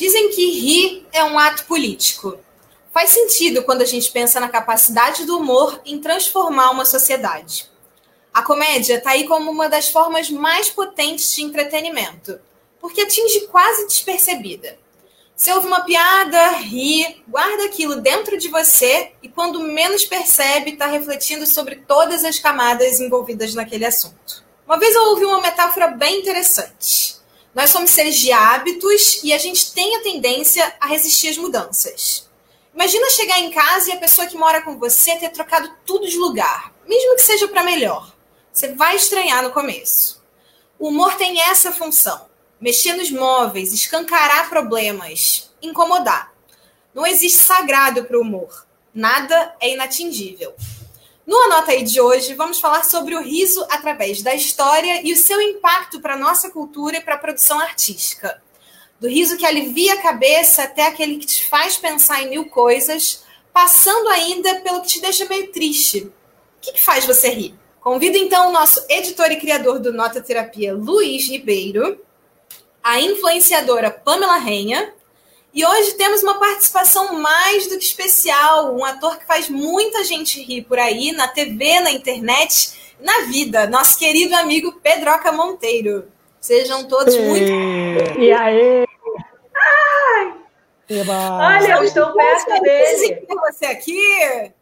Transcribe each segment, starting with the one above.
Dizem que rir é um ato político. Faz sentido quando a gente pensa na capacidade do humor em transformar uma sociedade. A comédia está aí como uma das formas mais potentes de entretenimento, porque atinge quase despercebida. Você ouve uma piada, ri, guarda aquilo dentro de você e, quando menos percebe, está refletindo sobre todas as camadas envolvidas naquele assunto. Uma vez eu ouvi uma metáfora bem interessante. Nós somos seres de hábitos e a gente tem a tendência a resistir às mudanças. Imagina chegar em casa e a pessoa que mora com você ter trocado tudo de lugar, mesmo que seja para melhor. Você vai estranhar no começo. O humor tem essa função: mexer nos móveis, escancarar problemas, incomodar. Não existe sagrado para o humor. Nada é inatingível. No Anota aí de hoje, vamos falar sobre o riso através da história e o seu impacto para a nossa cultura e para a produção artística do riso que alivia a cabeça até aquele que te faz pensar em mil coisas, passando ainda pelo que te deixa meio triste. O que, que faz você rir? Convido então o nosso editor e criador do Nota Terapia, Luiz Ribeiro, a influenciadora Pamela Renha, e hoje temos uma participação mais do que especial, um ator que faz muita gente rir por aí, na TV, na internet, na vida, nosso querido amigo Pedroca Monteiro. Sejam todos e... muito. E aí? Eba. Olha, eu estou perto dele. você aqui.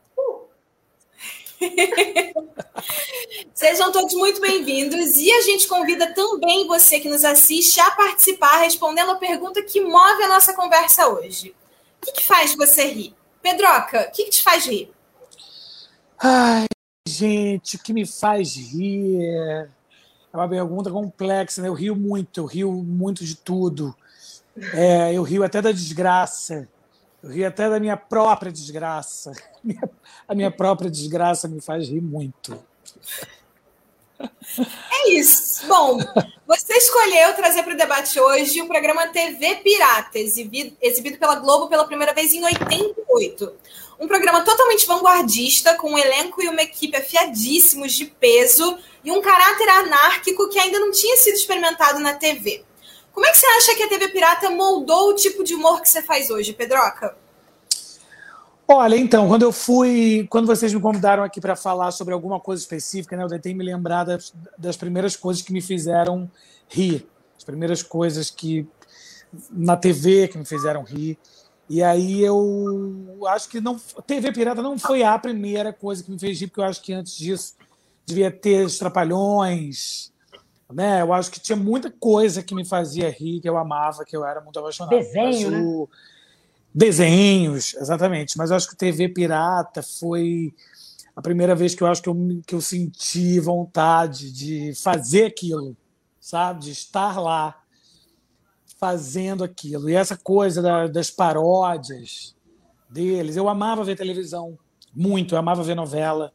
Sejam todos muito bem-vindos e a gente convida também você que nos assiste a participar respondendo a pergunta que move a nossa conversa hoje. O que, que faz você rir? Pedroca, o que, que te faz rir? Ai, gente, o que me faz rir é uma pergunta complexa, né? Eu rio muito, eu rio muito de tudo. É, eu rio até da desgraça. Eu rio até da minha própria desgraça. A minha própria desgraça me faz rir muito. É isso. Bom, você escolheu trazer para o debate hoje o programa TV Pirata, exibido, exibido pela Globo pela primeira vez em 88. Um programa totalmente vanguardista, com um elenco e uma equipe afiadíssimos de peso e um caráter anárquico que ainda não tinha sido experimentado na TV. Como é que você acha que a TV Pirata moldou o tipo de humor que você faz hoje, Pedroca? Olha, então, quando eu fui, quando vocês me convidaram aqui para falar sobre alguma coisa específica, né, eu tentei me lembrar das, das primeiras coisas que me fizeram rir, as primeiras coisas que na TV que me fizeram rir. E aí eu acho que não, TV Pirata não foi a primeira coisa que me fez rir, porque eu acho que antes disso devia ter os Trapalhões, né? Eu acho que tinha muita coisa que me fazia rir, que eu amava, que eu era muito apaixonado. Desenho, né? Desenhos, exatamente. Mas eu acho que TV Pirata foi a primeira vez que eu acho que eu, que eu senti vontade de fazer aquilo, sabe? De estar lá fazendo aquilo. E essa coisa da, das paródias deles, eu amava ver televisão, muito, eu amava ver novela.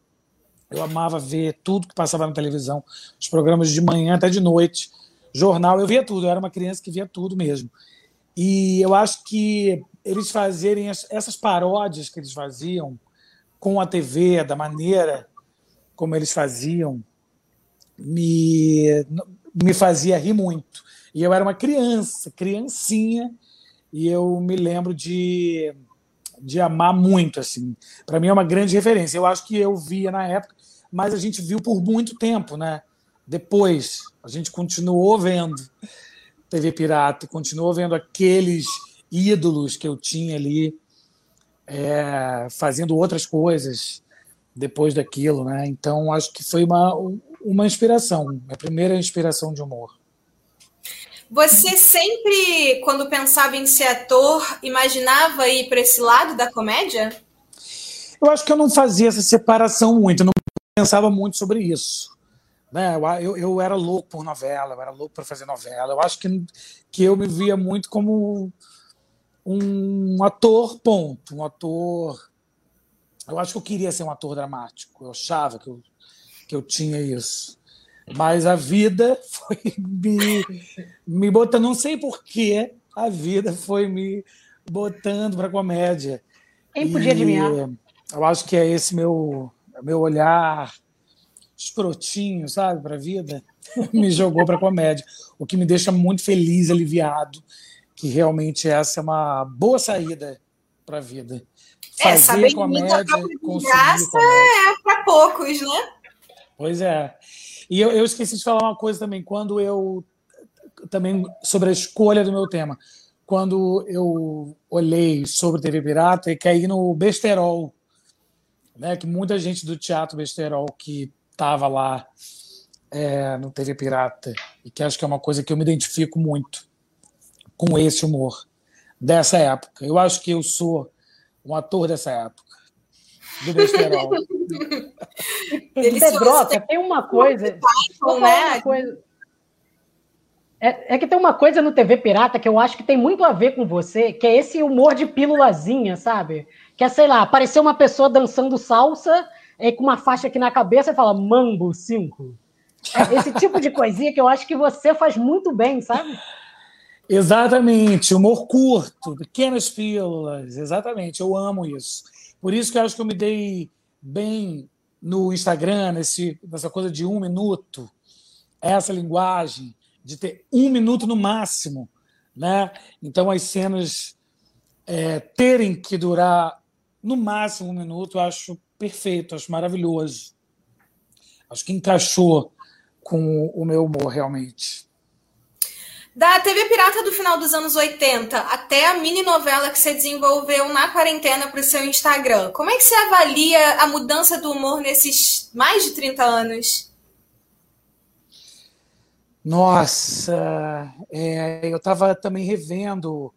Eu amava ver tudo que passava na televisão, os programas de manhã até de noite, jornal, eu via tudo, eu era uma criança que via tudo mesmo. E eu acho que eles fazerem essas paródias que eles faziam com a TV, da maneira como eles faziam, me, me fazia rir muito. E eu era uma criança, criancinha, e eu me lembro de, de amar muito. assim. Para mim é uma grande referência. Eu acho que eu via na época, mas a gente viu por muito tempo, né? Depois, a gente continuou vendo TV Pirata, continuou vendo aqueles ídolos que eu tinha ali é, fazendo outras coisas depois daquilo, né? Então, acho que foi uma, uma inspiração, a primeira inspiração de humor. Você sempre, quando pensava em ser ator, imaginava ir para esse lado da comédia? Eu acho que eu não fazia essa separação muito, não pensava muito sobre isso. Né? Eu, eu era louco por novela, eu era louco para fazer novela. Eu acho que, que eu me via muito como um ator, ponto. Um ator. Eu acho que eu queria ser um ator dramático. Eu achava que eu, que eu tinha isso. Mas a vida foi me, me botando, não sei porquê, a vida foi me botando para comédia. Quem podia adivinhar? Eu acho que é esse meu meu olhar escrotinho, sabe, para a vida, me jogou para comédia. O que me deixa muito feliz, aliviado, que realmente essa é uma boa saída para a vida. É, Fazer é, comédia, conseguir graça comédia. é para poucos, né? Pois é. E eu, eu esqueci de falar uma coisa também. Quando eu também sobre a escolha do meu tema, quando eu olhei sobre TV Pirata e caí no besterol, né? Que muita gente do teatro besterol que estava lá é, no TV Pirata e que acho que é uma coisa que eu me identifico muito com esse humor dessa época. Eu acho que eu sou um ator dessa época do besterol. Pedroca, tem uma coisa. Né? Uma coisa é, é, que tem uma coisa no TV Pirata que eu acho que tem muito a ver com você, que é esse humor de pílulazinha, sabe? Que é, sei lá, aparecer uma pessoa dançando salsa e com uma faixa aqui na cabeça e fala Mambo 5. É esse tipo de coisinha que eu acho que você faz muito bem, sabe? Exatamente, humor curto, pequenas pílulas, exatamente, eu amo isso. Por isso que eu acho que eu me dei bem no Instagram, nesse, nessa coisa de um minuto, essa linguagem de ter um minuto no máximo. Né? Então, as cenas é, terem que durar no máximo um minuto, eu acho perfeito, acho maravilhoso. Acho que encaixou com o meu humor, realmente. Da TV Pirata do final dos anos 80 até a mini novela que você desenvolveu na quarentena para o seu Instagram, como é que você avalia a mudança do humor nesses mais de 30 anos? Nossa, é, eu estava também revendo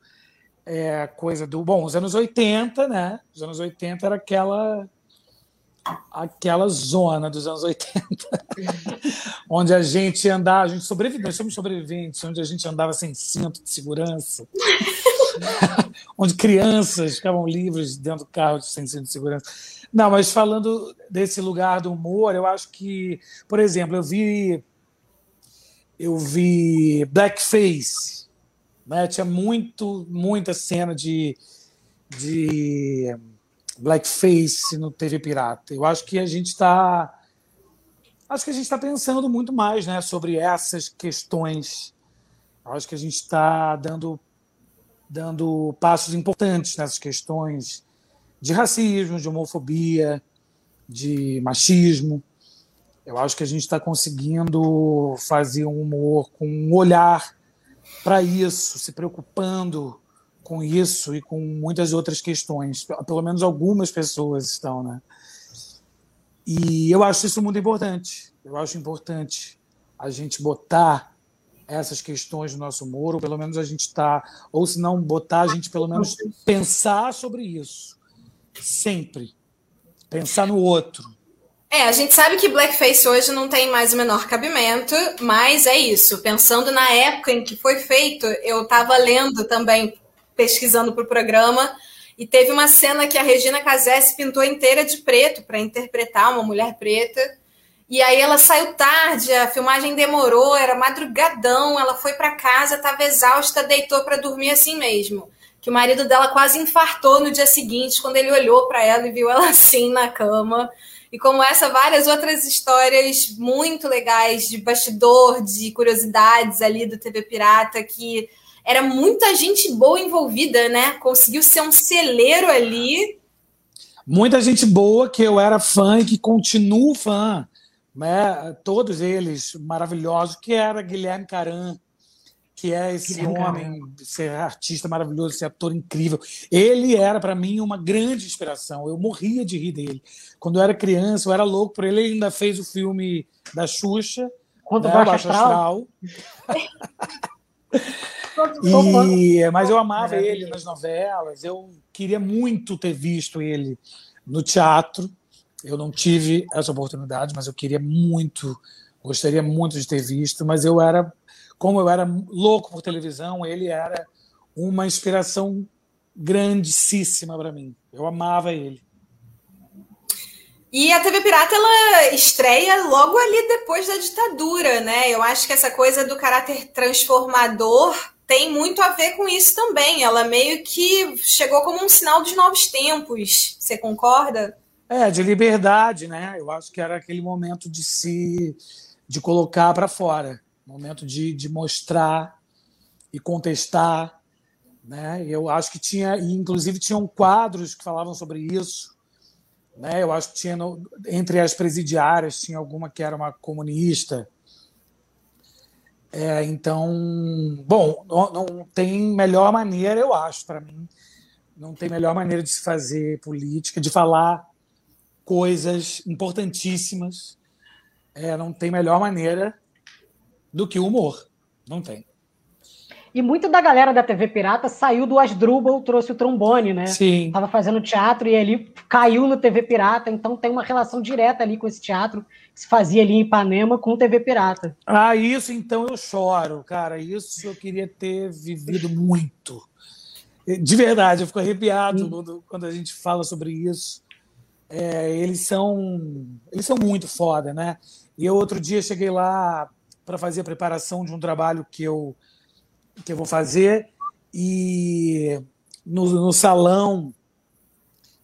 é, coisa do. Bom, os anos 80, né? Os anos 80 era aquela aquela zona dos anos 80, onde a gente andava, a gente sobreviveu, nós somos sobreviventes, onde a gente andava sem cinto de segurança, onde crianças ficavam livres dentro do carro sem cinto de segurança. Não, mas falando desse lugar do humor, eu acho que, por exemplo, eu vi eu vi Blackface, né? tinha muito, muita cena de, de Blackface no TV Pirata. Eu acho que a gente está acho que a gente está pensando muito mais né, sobre essas questões. Eu acho que a gente está dando, dando passos importantes nessas questões de racismo, de homofobia, de machismo. Eu acho que a gente está conseguindo fazer um humor com um olhar para isso, se preocupando com isso e com muitas outras questões. Pelo menos algumas pessoas estão, né? E eu acho isso muito importante. Eu acho importante a gente botar essas questões no nosso humor, ou pelo menos a gente está, ou se não botar, a gente pelo menos pensar sobre isso. Sempre. Pensar no outro. É, a gente sabe que blackface hoje não tem mais o menor cabimento, mas é isso. Pensando na época em que foi feito, eu estava lendo também, pesquisando para o programa, e teve uma cena que a Regina Casé se pintou inteira de preto para interpretar uma mulher preta. E aí ela saiu tarde, a filmagem demorou, era madrugadão, ela foi para casa, estava exausta, deitou para dormir assim mesmo. Que o marido dela quase infartou no dia seguinte quando ele olhou para ela e viu ela assim na cama. E como essa, várias outras histórias muito legais de bastidor, de curiosidades ali do TV Pirata, que era muita gente boa envolvida, né? Conseguiu ser um celeiro ali. Muita gente boa que eu era fã e que continuo fã. Né? Todos eles maravilhosos, que era Guilherme Caran, que é esse homem, esse artista maravilhoso, esse ator incrível. Ele era, para mim, uma grande inspiração. Eu morria de rir dele. Quando eu era criança, eu era louco por ele. Ele ainda fez o filme da Xuxa, Quando né, Baixo Astral. e, mas eu amava ele nas novelas. Eu queria muito ter visto ele no teatro. Eu não tive essa oportunidade, mas eu queria muito, gostaria muito de ter visto. Mas eu era como eu era louco por televisão, ele era uma inspiração grandíssima para mim. Eu amava ele. E a TV Pirata ela estreia logo ali depois da ditadura, né? Eu acho que essa coisa do caráter transformador tem muito a ver com isso também. Ela meio que chegou como um sinal dos novos tempos. Você concorda? É, de liberdade, né? Eu acho que era aquele momento de se de colocar para fora momento de, de mostrar e contestar Né? Eu acho que tinha, inclusive tinham quadros que falavam sobre isso. Né? Eu acho que tinha no, entre as presidiárias tinha alguma que era uma comunista. É, então, bom, não, não, tem melhor maneira, eu acho, para mim, não tem melhor maneira de se fazer política, de falar coisas importantíssimas. É, não tem melhor maneira do que o humor. Não tem. E muito da galera da TV Pirata saiu do Asdrubal, trouxe o trombone, né? Sim. Tava fazendo teatro e ele caiu no TV Pirata, então tem uma relação direta ali com esse teatro que se fazia ali em Ipanema com o TV Pirata. Ah, isso então eu choro, cara. Isso eu queria ter vivido muito. De verdade, eu fico arrepiado quando, quando a gente fala sobre isso. É, eles são eles são muito foda, né? E eu outro dia cheguei lá para fazer a preparação de um trabalho que eu que eu vou fazer e no, no salão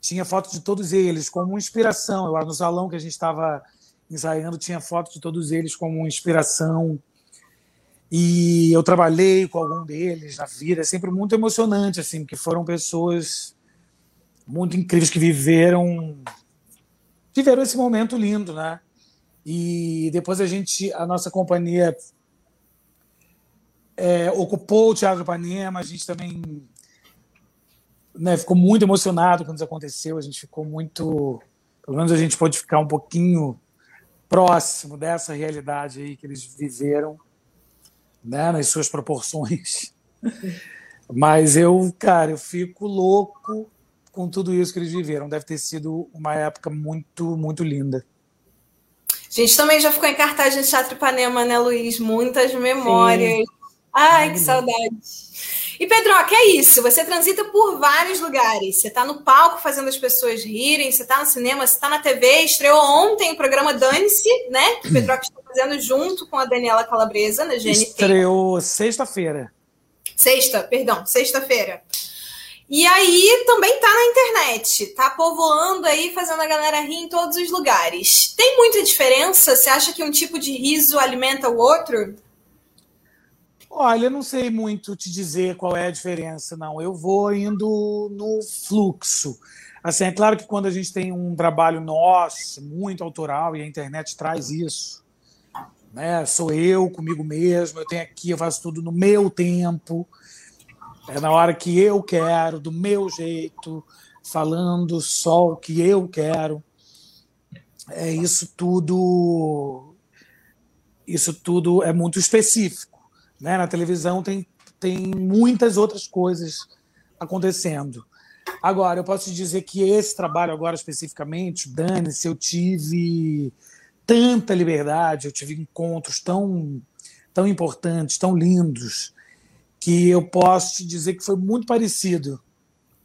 tinha foto de todos eles como inspiração. Eu no salão que a gente estava ensaiando tinha foto de todos eles como inspiração. E eu trabalhei com algum deles na vida, é sempre muito emocionante assim, que foram pessoas muito incríveis que viveram viveram esse momento lindo, né? E depois a gente, a nossa companhia é, ocupou o Teatro Ipanema, a gente também né, ficou muito emocionado quando isso aconteceu, a gente ficou muito, pelo menos a gente pôde ficar um pouquinho próximo dessa realidade aí que eles viveram, né, nas suas proporções. Mas eu, cara, eu fico louco com tudo isso que eles viveram. Deve ter sido uma época muito, muito linda. A gente também já ficou em cartaz no Teatro Ipanema, né, Luiz? Muitas memórias. Sim. Ai, que saudade. E Pedro, que é isso? Você transita por vários lugares. Você está no palco fazendo as pessoas rirem, você está no cinema, você está na TV. Estreou ontem o programa Dane-se, né? Que o Pedro está fazendo junto com a Daniela Calabresa na GNT. Estreou sexta-feira. Sexta, perdão, sexta-feira. E aí também tá na internet, tá povoando aí, fazendo a galera rir em todos os lugares. Tem muita diferença? Você acha que um tipo de riso alimenta o outro? Olha, eu não sei muito te dizer qual é a diferença, não. Eu vou indo no fluxo. Assim, é claro que quando a gente tem um trabalho nosso, muito autoral, e a internet traz isso, né? Sou eu comigo mesmo, eu tenho aqui, eu faço tudo no meu tempo, é na hora que eu quero, do meu jeito, falando só o que eu quero. É isso tudo. Isso tudo é muito específico. Né? Na televisão tem, tem muitas outras coisas acontecendo. Agora, eu posso te dizer que esse trabalho, agora especificamente, Dane-se, eu tive tanta liberdade, eu tive encontros tão, tão importantes, tão lindos, que eu posso te dizer que foi muito parecido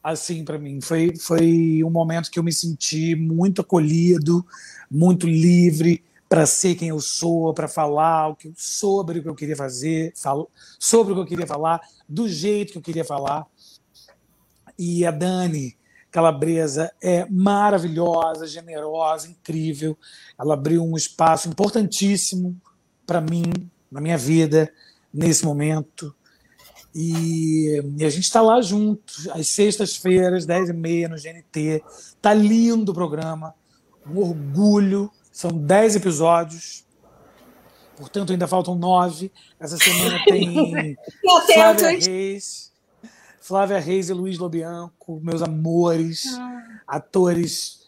assim para mim. Foi, foi um momento que eu me senti muito acolhido, muito livre, para ser quem eu sou, para falar o que, sobre o que eu queria fazer, falo, sobre o que eu queria falar, do jeito que eu queria falar. E a Dani Calabresa é maravilhosa, generosa, incrível. Ela abriu um espaço importantíssimo para mim, na minha vida, nesse momento. E, e a gente está lá juntos, às sextas-feiras, 10h30 no GNT. Tá lindo o programa, um orgulho são dez episódios, portanto ainda faltam nove. Essa semana tem Flávia Reis, Flávia Reis e Luiz Lobianco, meus amores, ah. atores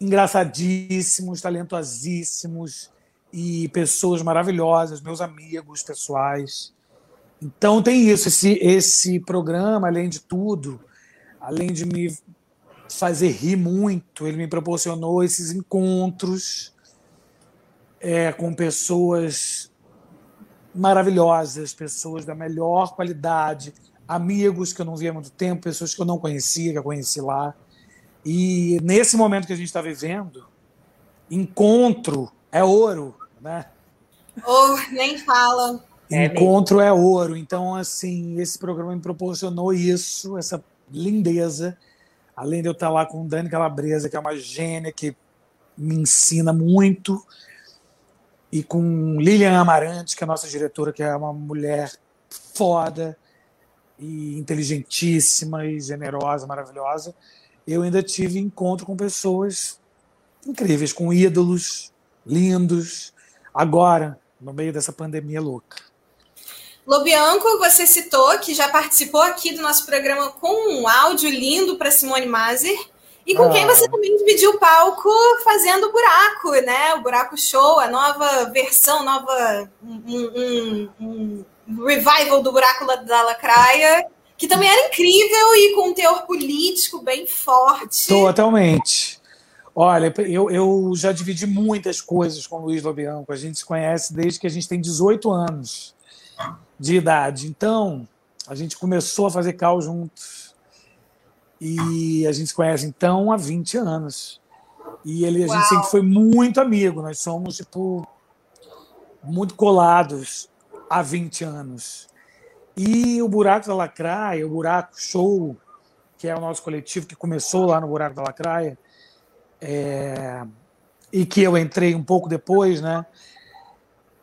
engraçadíssimos, talentosíssimos e pessoas maravilhosas, meus amigos pessoais. Então tem isso, esse, esse programa, além de tudo, além de me fazer rir muito. Ele me proporcionou esses encontros é, com pessoas maravilhosas, pessoas da melhor qualidade, amigos que eu não via há muito tempo, pessoas que eu não conhecia, que eu conheci lá. E nesse momento que a gente está vivendo, encontro é ouro, né? Oh, nem fala. Encontro é, é ouro. Então, assim, esse programa me proporcionou isso, essa lindeza além de eu estar lá com Dani Calabresa, que é uma gênia que me ensina muito, e com Lilian Amarante, que é a nossa diretora, que é uma mulher foda. e inteligentíssima e generosa, maravilhosa, eu ainda tive encontro com pessoas incríveis, com ídolos lindos, agora, no meio dessa pandemia louca. Lobianco, você citou que já participou aqui do nosso programa com um áudio lindo para Simone Mazer. E com ah. quem você também dividiu o palco fazendo o Buraco, né? O Buraco Show, a nova versão, nova um, um, um revival do Buraco da Lacraia, que também era incrível e com um teor político bem forte. Totalmente. Olha, eu, eu já dividi muitas coisas com o Luiz Lobianco. A gente se conhece desde que a gente tem 18 anos de idade. Então, a gente começou a fazer cal juntos e a gente se conhece então há 20 anos. E ele, a Uau. gente sempre foi muito amigo, nós somos tipo muito colados há 20 anos. E o Buraco da Lacraia, o Buraco Show, que é o nosso coletivo que começou lá no Buraco da Lacraia, é, e que eu entrei um pouco depois, né?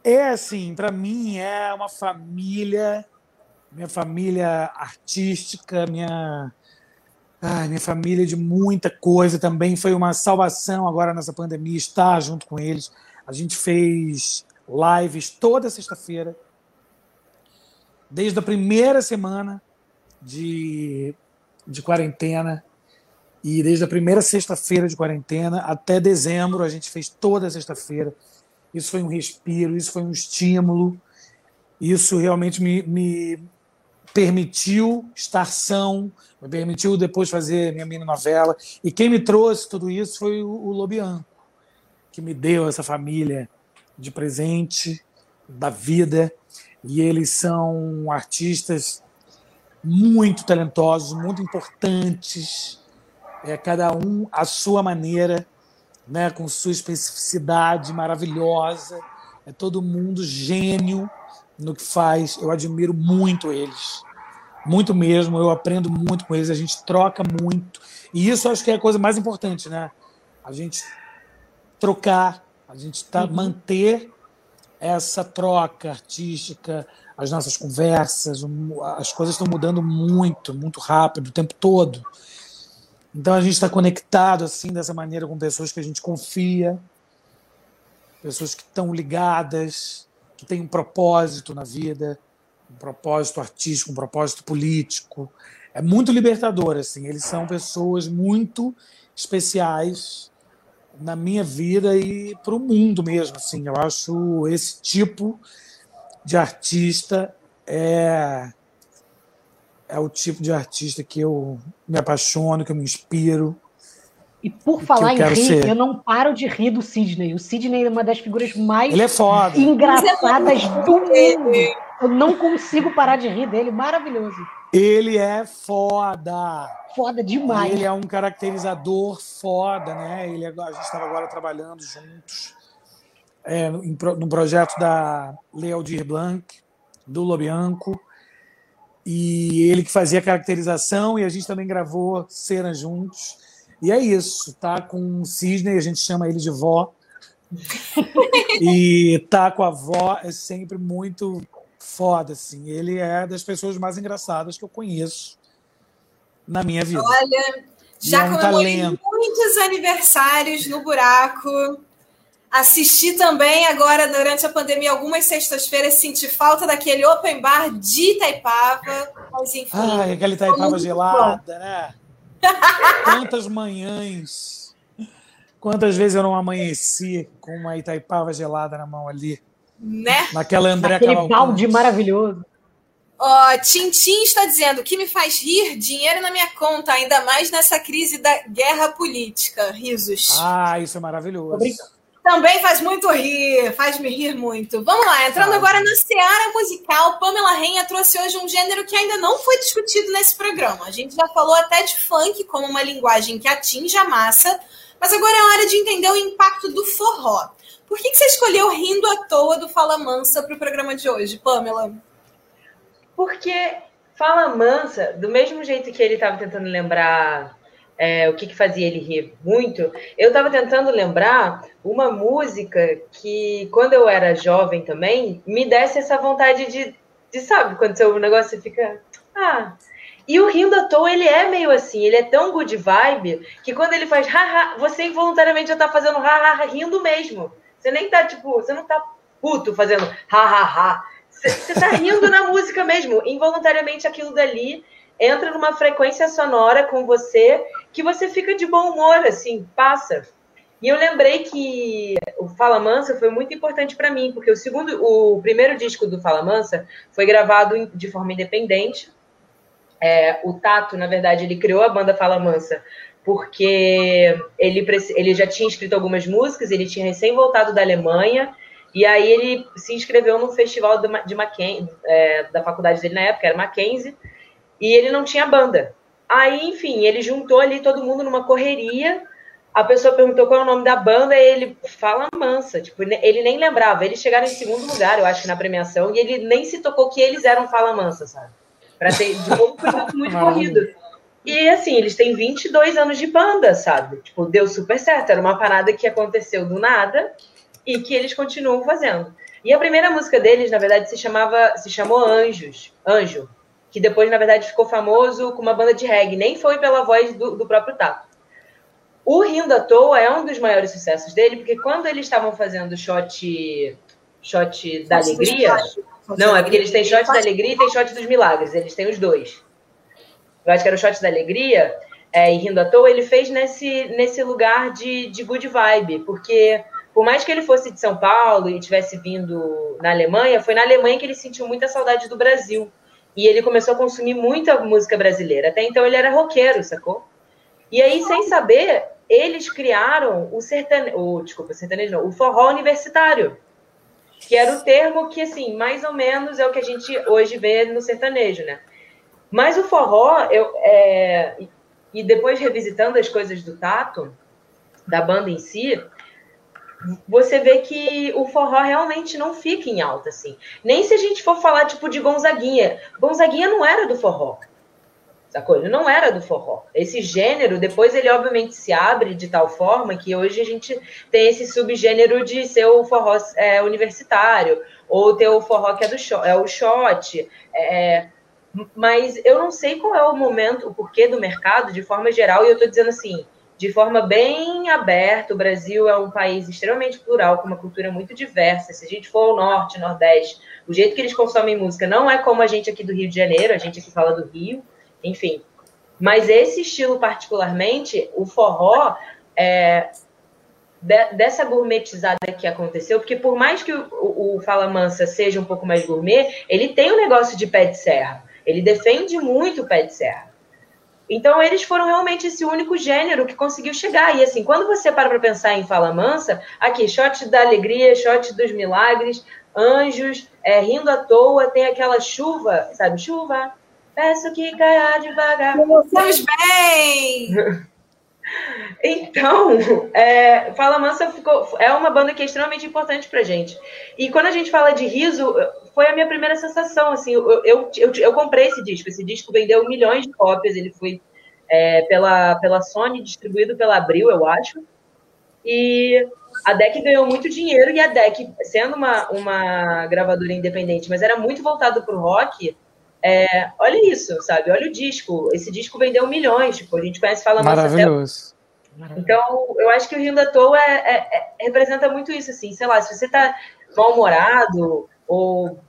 É assim, para mim é uma família, minha família artística, minha Ai, minha família de muita coisa também foi uma salvação agora nessa pandemia estar junto com eles. A gente fez lives toda sexta-feira, desde a primeira semana de, de quarentena e desde a primeira sexta-feira de quarentena até dezembro a gente fez toda sexta-feira. Isso foi um respiro, isso foi um estímulo. Isso realmente me, me, permitiu estar são, me permitiu depois fazer minha mini novela. E quem me trouxe tudo isso foi o, o Lobianco, que me deu essa família de presente da vida. E eles são artistas muito talentosos, muito importantes, é, cada um à sua maneira, né, com sua especificidade maravilhosa. É todo mundo gênio no que faz. Eu admiro muito eles. Muito mesmo. Eu aprendo muito com eles. A gente troca muito. E isso acho que é a coisa mais importante, né? A gente trocar, a gente tá, uhum. manter essa troca artística, as nossas conversas, as coisas estão mudando muito, muito rápido, o tempo todo. Então a gente está conectado assim dessa maneira com pessoas que a gente confia, pessoas que estão ligadas, que tem um propósito na vida, um propósito artístico, um propósito político. É muito libertador, assim. Eles são pessoas muito especiais na minha vida e para o mundo mesmo, assim. Eu acho esse tipo de artista é é o tipo de artista que eu me apaixono, que eu me inspiro, e por falar em rir, ser. eu não paro de rir do Sidney. O Sidney é uma das figuras mais é engraçadas do mundo. Eu não consigo parar de rir dele. Maravilhoso. Ele é foda. Foda demais. Ele é um caracterizador foda, né? Ele, é, a gente estava agora trabalhando juntos é, no projeto da Lealdir Blanc, do Lobianco. E ele que fazia a caracterização e a gente também gravou cenas juntos. E é isso, tá com o Cisne, a gente chama ele de vó. e tá com a avó é sempre muito foda, assim. Ele é das pessoas mais engraçadas que eu conheço na minha vida. Olha, já é um comemorei muitos aniversários no buraco. Assisti também agora, durante a pandemia, algumas sextas-feiras, senti falta daquele open bar de Itaipava. Mas, enfim. Ai, aquela Itaipava gelada, bom. né? Quantas manhãs, quantas vezes eu não amanheci com uma Itaipava gelada na mão ali. Né? Naquela André Aquele Cavalcante. balde maravilhoso. Ó, oh, Tintim está dizendo que me faz rir dinheiro na minha conta, ainda mais nessa crise da guerra política. Risos. Ah, isso é maravilhoso. Obrigado. Também faz muito rir, faz me rir muito. Vamos lá, entrando agora na seara musical, Pamela Renha trouxe hoje um gênero que ainda não foi discutido nesse programa. A gente já falou até de funk como uma linguagem que atinge a massa, mas agora é hora de entender o impacto do forró. Por que, que você escolheu Rindo à Toa do Fala Mansa para o programa de hoje, Pamela? Porque Fala Mansa, do mesmo jeito que ele estava tentando lembrar é, o que, que, fazia ele rir muito, eu estava tentando lembrar uma música que, quando eu era jovem também, me desse essa vontade de, de sabe, quando seu negócio fica. Ah. E o rindo à toa, ele é meio assim, ele é tão good vibe que quando ele faz haha, você involuntariamente já tá fazendo haha rindo mesmo. Você nem tá, tipo, você não tá puto fazendo hahaha. Você tá rindo na música mesmo. Involuntariamente aquilo dali entra numa frequência sonora com você que você fica de bom humor, assim, passa. E eu lembrei que o Fala Mansa foi muito importante para mim, porque o segundo, o primeiro disco do Fala Mansa foi gravado de forma independente. É, o Tato, na verdade, ele criou a banda Fala Mansa porque ele, ele já tinha escrito algumas músicas, ele tinha recém voltado da Alemanha, e aí ele se inscreveu no festival de Mackenzie, é, da faculdade dele na época, era Mackenzie, e ele não tinha banda. Aí, enfim, ele juntou ali todo mundo numa correria, a pessoa perguntou qual é o nome da banda, e ele fala mansa. Tipo, ele nem lembrava. Eles chegaram em segundo lugar, eu acho na premiação, e ele nem se tocou que eles eram fala mansa, sabe? Pra ter, de novo, foi muito, muito corrido. E assim, eles têm 22 anos de banda, sabe? Tipo, deu super certo. Era uma parada que aconteceu do nada e que eles continuam fazendo. E a primeira música deles, na verdade, se chamava, se chamou Anjos, Anjo, que depois, na verdade, ficou famoso com uma banda de reggae. Nem foi pela voz do, do próprio Tato. O Rindo à Toa é um dos maiores sucessos dele, porque quando eles estavam fazendo shot, shot da alegria. Não, é porque eles têm shot da alegria e tem shot dos milagres. Eles têm os dois. Eu acho que era o shot da alegria. É, e rindo à toa, ele fez nesse, nesse lugar de, de good vibe, porque por mais que ele fosse de São Paulo e tivesse vindo na Alemanha, foi na Alemanha que ele sentiu muita saudade do Brasil. E ele começou a consumir muita música brasileira. Até então ele era roqueiro, sacou? E aí, sem saber, eles criaram o sertanejo, o, desculpa, sertanejo não, o forró universitário, que era o termo que, assim, mais ou menos é o que a gente hoje vê no sertanejo, né? Mas o forró, eu, é, e depois revisitando as coisas do Tato, da banda em si, você vê que o forró realmente não fica em alta, assim. Nem se a gente for falar, tipo, de Gonzaguinha. Gonzaguinha não era do forró sacou? Ele não era do forró. Esse gênero, depois ele obviamente se abre de tal forma que hoje a gente tem esse subgênero de ser o forró é, universitário, ou ter o forró que é, do shot, é o shot. É, mas eu não sei qual é o momento, o porquê do mercado, de forma geral, e eu estou dizendo assim, de forma bem aberta, o Brasil é um país extremamente plural, com uma cultura muito diversa. Se a gente for ao norte, nordeste, o jeito que eles consomem música não é como a gente aqui do Rio de Janeiro, a gente aqui fala do Rio, enfim. Mas esse estilo, particularmente, o forró, é, de, dessa gourmetizada que aconteceu, porque por mais que o, o, o, Fala Mansa seja um pouco mais gourmet, ele tem um negócio de pé de serra. Ele defende muito o pé de serra. Então, eles foram realmente esse único gênero que conseguiu chegar. E assim, quando você para para pensar em Fala Mansa, aqui, shot da alegria, shot dos milagres, anjos, é, rindo à toa, tem aquela chuva, sabe? Chuva, Peço que caia devagar. Estamos bem! Então, é, Fala Mansa ficou, é uma banda que é extremamente importante pra gente. E quando a gente fala de riso, foi a minha primeira sensação. Assim, eu, eu, eu, eu comprei esse disco. Esse disco vendeu milhões de cópias. Ele foi é, pela, pela Sony, distribuído pela Abril, eu acho. E a DEC ganhou muito dinheiro. E a DEC, sendo uma, uma gravadora independente, mas era muito voltado pro rock, é, olha isso, sabe? Olha o disco. Esse disco vendeu milhões. Tipo, a gente conhece Fala Maravilhoso. Até... Então, eu acho que o Rio da Toa é, é, é, representa muito isso, assim. Sei lá, se você tá mal-humorado ou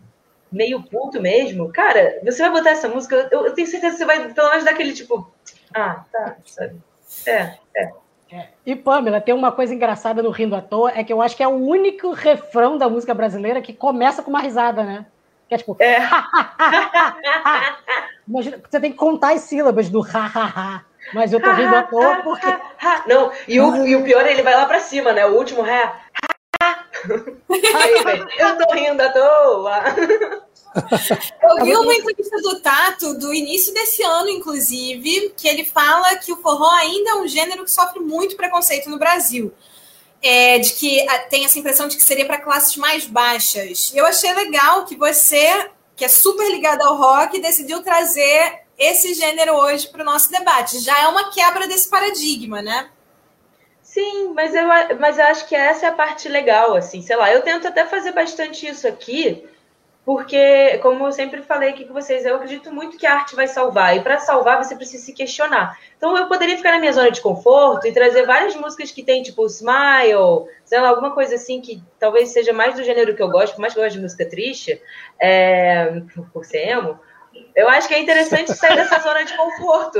meio puto mesmo, cara, você vai botar essa música, eu, eu, tenho certeza que você vai pelo menos dar aquele tipo, ah, tá, sabe? É, é. É. E Pamela, tem uma coisa engraçada no Rindo à Toa, é que eu acho que é o único refrão da música brasileira que começa com uma risada, né? Que é tipo. É. Imagina, você tem que contar as sílabas do ha, ha, ha. Mas eu tô rindo à toa porque. Não, e o, e o pior é ele vai lá pra cima, né? O último ré. Aí, eu tô rindo à toa. Eu vi uma entrevista do Tato do início desse ano, inclusive, que ele fala que o forró ainda é um gênero que sofre muito preconceito no Brasil é, de que tem essa impressão de que seria para classes mais baixas. Eu achei legal que você, que é super ligado ao rock, decidiu trazer esse gênero hoje para o nosso debate. Já é uma quebra desse paradigma, né? Sim, mas eu, mas eu acho que essa é a parte legal, assim, sei lá, eu tento até fazer bastante isso aqui, porque, como eu sempre falei aqui com vocês, eu acredito muito que a arte vai salvar. E para salvar, você precisa se questionar. Então, eu poderia ficar na minha zona de conforto e trazer várias músicas que tem, tipo, Smile, sei lá, alguma coisa assim que talvez seja mais do gênero que eu gosto, mais que eu gosto de música triste, é, por ser emo. Eu acho que é interessante sair dessa zona de conforto.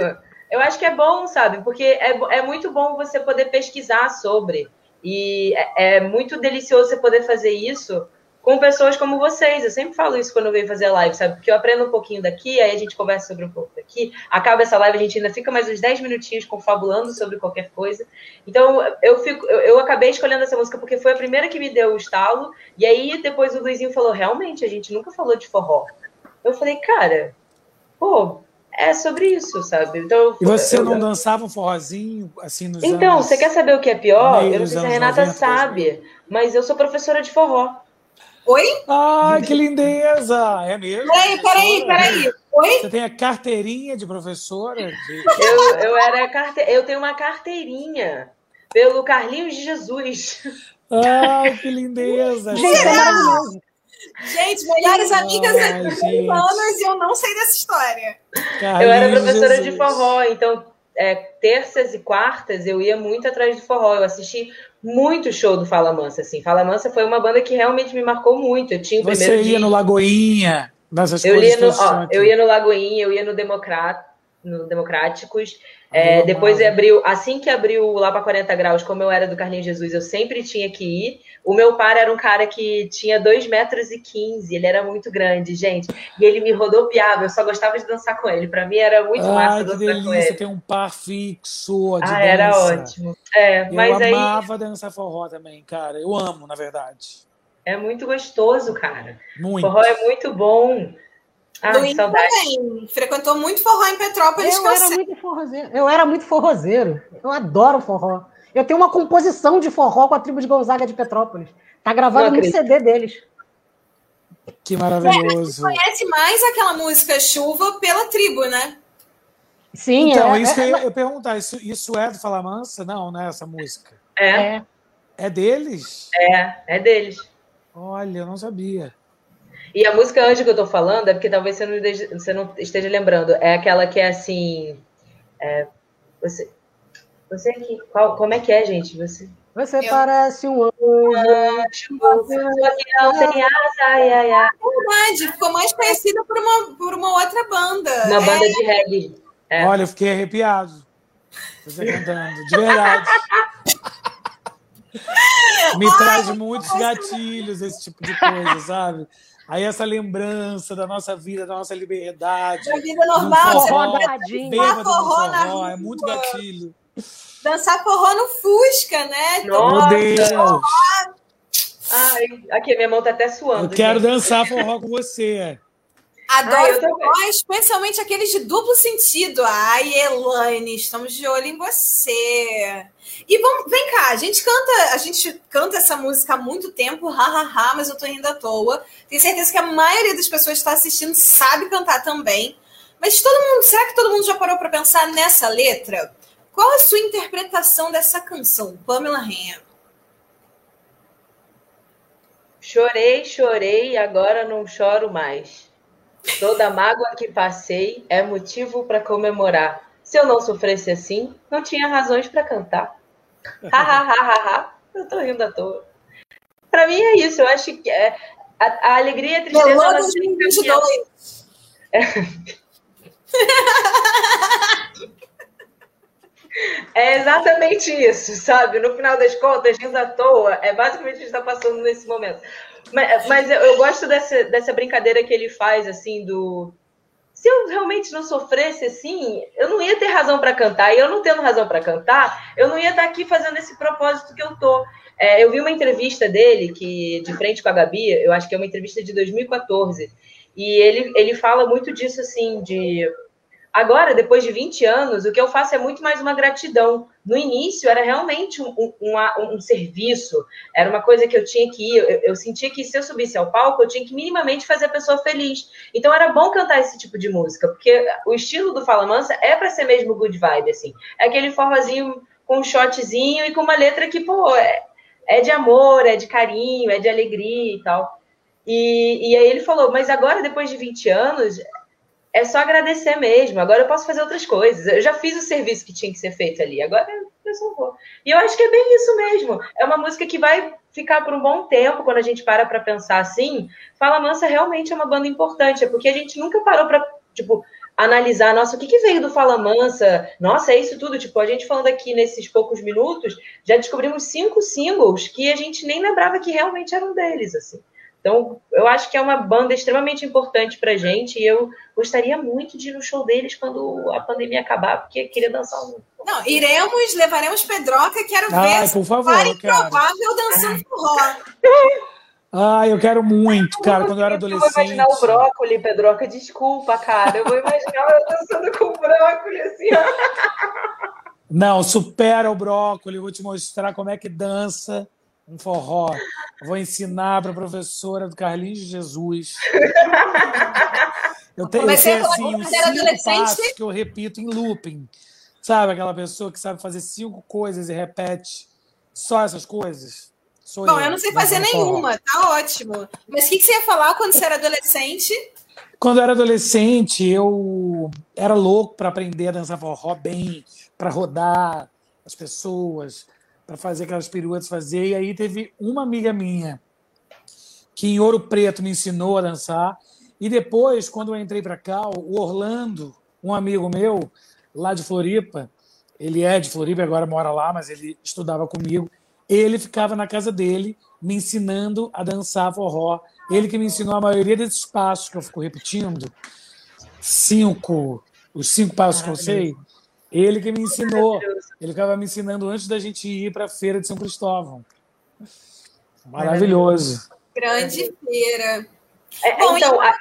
Eu acho que é bom, sabe? Porque é, é muito bom você poder pesquisar sobre. E é, é muito delicioso você poder fazer isso com pessoas como vocês. Eu sempre falo isso quando eu venho fazer live, sabe? Porque eu aprendo um pouquinho daqui, aí a gente conversa sobre um pouco daqui. Acaba essa live, a gente ainda fica mais uns 10 minutinhos confabulando sobre qualquer coisa. Então, eu fico, eu, eu acabei escolhendo essa música porque foi a primeira que me deu o estalo. E aí, depois o Luizinho falou: realmente, a gente nunca falou de forró. Eu falei, cara, pô, é sobre isso, sabe? Então, e você eu, não dançava um forrozinho assim nos Então, anos... você quer saber o que é pior? Eu não sei se a Renata 90, sabe, mas eu sou professora de forró. Oi? Ai, que lindeza! É mesmo? Peraí, peraí, peraí. Oi? Você tem a carteirinha de professora? De... Eu, eu, era carte... eu tenho uma carteirinha pelo Carlinhos de Jesus. Ai, que lindeza! Gente, é maravilhoso. Gente, melhores amigas há anos e eu não sei dessa história. Carlinhos eu era professora Jesus. de forró, então é, terças e quartas eu ia muito atrás do forró. Eu assisti muito show do Fala Mansa, assim. Fala Mansa foi uma banda que realmente me marcou muito. Eu tinha o Você primeiro ia dia... no Lagoinha, nessas eu coisas. Ia no, ó, eu ia no Lagoinha, eu ia no, Democrat, no Democráticos. É, depois abriu, assim que abriu lá para 40 graus, como eu era do Carlinhos Jesus, eu sempre tinha que ir. O meu pai era um cara que tinha 2 metros e 15, ele era muito grande, gente. E ele me rodopiava, eu só gostava de dançar com ele. Para mim era muito Ai, massa dançar delícia, com ele. tem um par fixo de ah, dança. era ótimo. É, eu mas aí amava dançar forró também, cara. Eu amo, na verdade. é muito gostoso, cara. Muito. Forró é muito bom. Ah, Luiz saudade. também frequentou muito forró em Petrópolis, que Eu eu era sei. muito forrozeiro. Eu era muito forrozeiro. Eu adoro forró. Eu tenho uma composição de forró com a tribo de Gonzaga de Petrópolis. Tá gravado no. CD deles. Que É, maravilhoso. Conhece mais aquela música Chuva pela tribo, né? Sim, Então, é, isso que é, eu ia eu ia perguntar, isso, isso é do Fala Mansa? Não, né, essa música. É, é. É deles? é, é deles. Olha, eu não sabia. E a música Anjo que eu tô falando é porque talvez você não, esteja- você não esteja lembrando. É aquela que é assim. é, você. Você que. Qual, como é que é, gente? Você. Você Eu- parece um anjo. Você que não tem asa, ai, ai, ai. Verdade, ficou mais conhecida por uma, por uma outra banda. Uma É, banda de reggae. É. Olha, eu fiquei arrepiado. Você cantando, de verdade. Me traz muitos gatilhos esse tipo de coisa, sabe? Aí essa lembrança da nossa vida, da nossa liberdade. Da vida normal, no você forró, pode dançar bêbado no forró na forró, é muito gatilho. dançar forró no Fusca, né? Nossa. Meu Deus! Ai, aqui, minha mão tá até suando. Eu quero gente. dançar forró com você. Adoro forró, especialmente aqueles de duplo sentido. Ai, Elaine, estamos de olho em você. E vamos, vem cá, a gente canta, a gente canta essa música há muito tempo, hahaha, mas eu tô rindo à toa. Tenho certeza que a maioria das pessoas que está assistindo sabe cantar também. Mas todo mundo, será que todo mundo já parou para pensar nessa letra? Qual a sua interpretação dessa canção, Pamela Renha? Chorei, chorei, agora não choro mais. Toda mágoa que passei é motivo para comemorar. Se eu não sofresse assim, não tinha razões para cantar. Ha, ha, ha, ha, ha. Eu tô rindo à toa. Para mim é isso. Eu acho que é, a, a alegria e a tristeza. Melô elas 2022. É exatamente isso, sabe? No final das contas, rindo à toa, é basicamente o que a gente está passando nesse momento. Mas, mas eu, eu gosto dessa, dessa brincadeira que ele faz, assim, do. Se eu realmente não sofresse assim, eu não ia ter razão para cantar. E eu não tendo razão para cantar, eu não ia estar aqui fazendo esse propósito que eu tô. É, eu vi uma entrevista dele, que de frente com a Gabi, eu acho que é uma entrevista de 2014. E ele, ele fala muito disso, assim, de Agora, depois de 20 anos, o que eu faço é muito mais uma gratidão. No início, era realmente um, um, um, um serviço, era uma coisa que eu tinha que ir. Eu, eu, sentia que se eu subisse ao palco, eu tinha que minimamente fazer a pessoa feliz. Então, era bom cantar esse tipo de música, porque o estilo do Fala Mansa é para ser mesmo good vibe, assim. É aquele forrozinho com um shotzinho e com uma letra que, pô, é, é de amor, é de carinho, é de alegria e tal. E, e aí ele falou, mas agora, depois de 20 anos, é só agradecer mesmo. Agora eu posso fazer outras coisas. Eu já fiz o serviço que tinha que ser feito ali. Agora eu só vou. E eu acho que é bem isso mesmo. É uma música que vai ficar por um bom tempo quando a gente para para pensar assim. Fala Mansa realmente é uma banda importante, é porque a gente nunca parou para tipo analisar, nossa, o que, que veio do Fala Mansa? Nossa, é isso tudo. Tipo, a gente falando aqui nesses poucos minutos, já descobrimos cinco singles que a gente nem lembrava que realmente eram deles, assim. Então, eu acho que é uma banda extremamente importante pra gente e eu gostaria muito de ir no show deles quando a pandemia acabar, porque queria dançar um. Não, iremos, levaremos Pedroca, quero Ai, ver por favor, para eu quero. improvável dançando forró. Ah, eu quero muito, cara. Quando eu era Eu vou adolescente. imaginar o brócoli, Pedroca, desculpa, cara. Eu vou imaginar eu dançando com o brócoli, assim, ó. Não, supera o brócolis. Eu vou te mostrar como é que dança um forró. Eu vou ensinar para a professora do Carlinhos de Jesus. Eu tenho eu sei, falar assim, era cinco passos que eu repito em looping. Sabe aquela pessoa que sabe fazer cinco coisas e repete só essas coisas? Sou Bom, eu não sei fazer forró. nenhuma, tá ótimo. Mas o que, que você ia falar quando você era adolescente? Quando eu era adolescente, eu era louco para aprender a dançar forró bem, para rodar as pessoas, para fazer aquelas peruetas fazer. E aí teve uma amiga minha que em Ouro Preto me ensinou a dançar. E depois, quando eu entrei para cá, o Orlando, um amigo meu lá de Floripa, ele é de Floripa, agora mora lá, mas ele estudava comigo. Ele ficava na casa dele me ensinando a dançar forró. Ele que me ensinou a maioria desses passos que eu fico repetindo. Cinco, os cinco passos que eu sei. Ele que me ensinou. Ele ficava me ensinando antes da gente ir para a feira de São Cristóvão. Maravilhoso. Grande feira. É, Bom, então, a-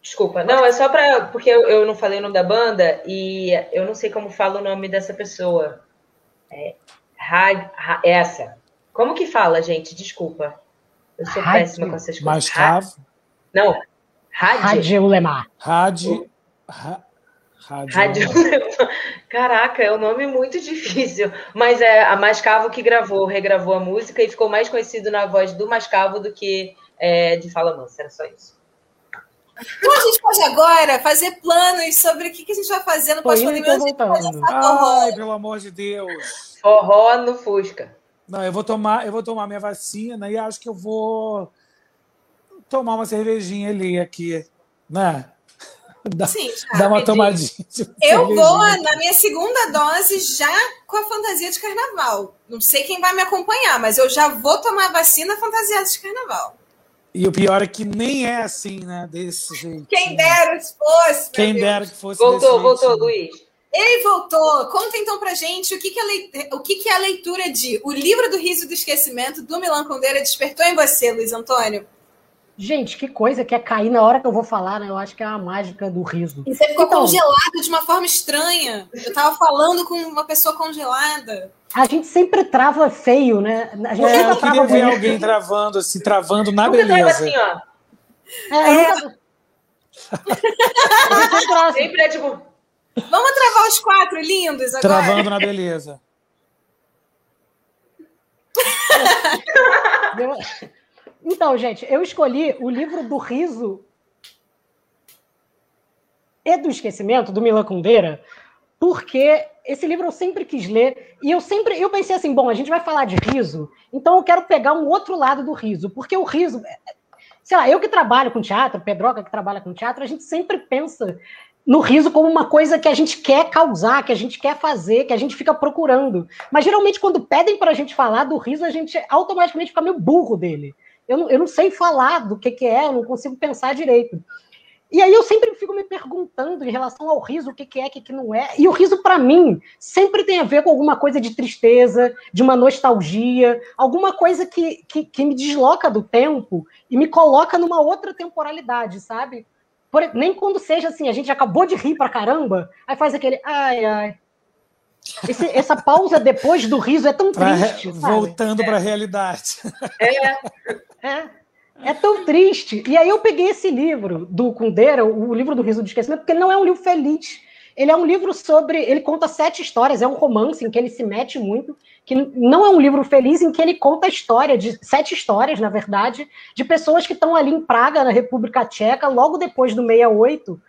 desculpa. Não, é só para porque eu, eu não falei o nome da banda e eu não sei como fala o nome dessa pessoa. É, Ra- Ra- essa. Como que fala, gente? Desculpa. Eu sou Rádio. péssima com essas coisas. Cavo. Não. Rádio. Rádio Ulemar. Rádio. Rádio. Rádio. Caraca, é um nome muito difícil. Mas é a Mascavo que gravou, regravou a música e ficou mais conhecido na voz do Mascavo do que é, de Fala Mansa. Era só isso. Então a gente pode agora fazer planos sobre o que, que a gente vai fazer no pós-pandemia. Ai, pelo amor de Deus. Forró no Fusca. Não, eu vou tomar, eu vou tomar minha vacina e acho que eu vou tomar uma cervejinha ali aqui, né? Dá, Sim, já, dá uma tomadinha. Eu vou na minha segunda dose já com a fantasia de carnaval. Não sei quem vai me acompanhar, mas eu já vou tomar a vacina fantasiada de carnaval. E o pior é que nem é assim, né? Desse jeito. Quem dera se fosse. meu Quem Deus. dera que fosse Voltou, desse voltou, jeitinho. Luiz. Ei, voltou! Conta então pra gente o que, que, a, lei- o que, que a leitura de O Livro do Riso e do Esquecimento, do Milan Condeira, despertou em você, Luiz Antônio. Gente, que coisa que é cair na hora que eu vou falar, né? Eu acho que é a mágica do riso. E você ficou Então. congelado de uma forma estranha. Eu tava falando com uma pessoa congelada. A gente sempre trava feio, né? A gente É, nunca eu queria trava ver bonito. alguém travando, assim, travando na Nunca beleza. assim, ó. É, nunca- A gente sempre trava assim. Sempre é tipo. Vamos travar os quatro lindos agora? Travando na beleza. Eu- Então, gente, eu escolhi o livro do riso e do esquecimento, do Milan Kundera, porque esse livro eu sempre quis ler e eu sempre eu pensei assim, bom, a gente vai falar de riso, então eu quero pegar um outro lado do riso, porque o riso, sei lá, eu que trabalho com teatro, Pedroca que trabalha com teatro, a gente sempre pensa no riso como uma coisa que a gente quer causar, que a gente quer fazer, que a gente fica procurando. Mas geralmente quando pedem para a gente falar do riso, a gente automaticamente fica meio burro dele. Eu não, eu não sei falar do que, que é, eu não consigo pensar direito. E aí eu sempre fico me perguntando em relação ao riso, o que, que é, o que, que não é. E o riso, para mim, sempre tem a ver com alguma coisa de tristeza, de uma nostalgia, alguma coisa que, que, que me desloca do tempo e me coloca numa outra temporalidade, sabe? Por- nem quando seja assim, a gente acabou de rir pra caramba, aí faz aquele ai, ai. Esse- essa pausa depois do riso é tão Pra re- triste, sabe? voltando para a realidade. É. É tão triste. E aí eu peguei esse livro do Kundera, o livro do Riso do Esquecimento, porque ele não é um livro feliz. Ele é um livro sobre. Ele conta sete histórias, é um romance em que ele se mete muito, que não é um livro feliz, em que ele conta a história de sete histórias, na verdade, de pessoas que estão ali em Praga, na República Tcheca, logo depois do 68.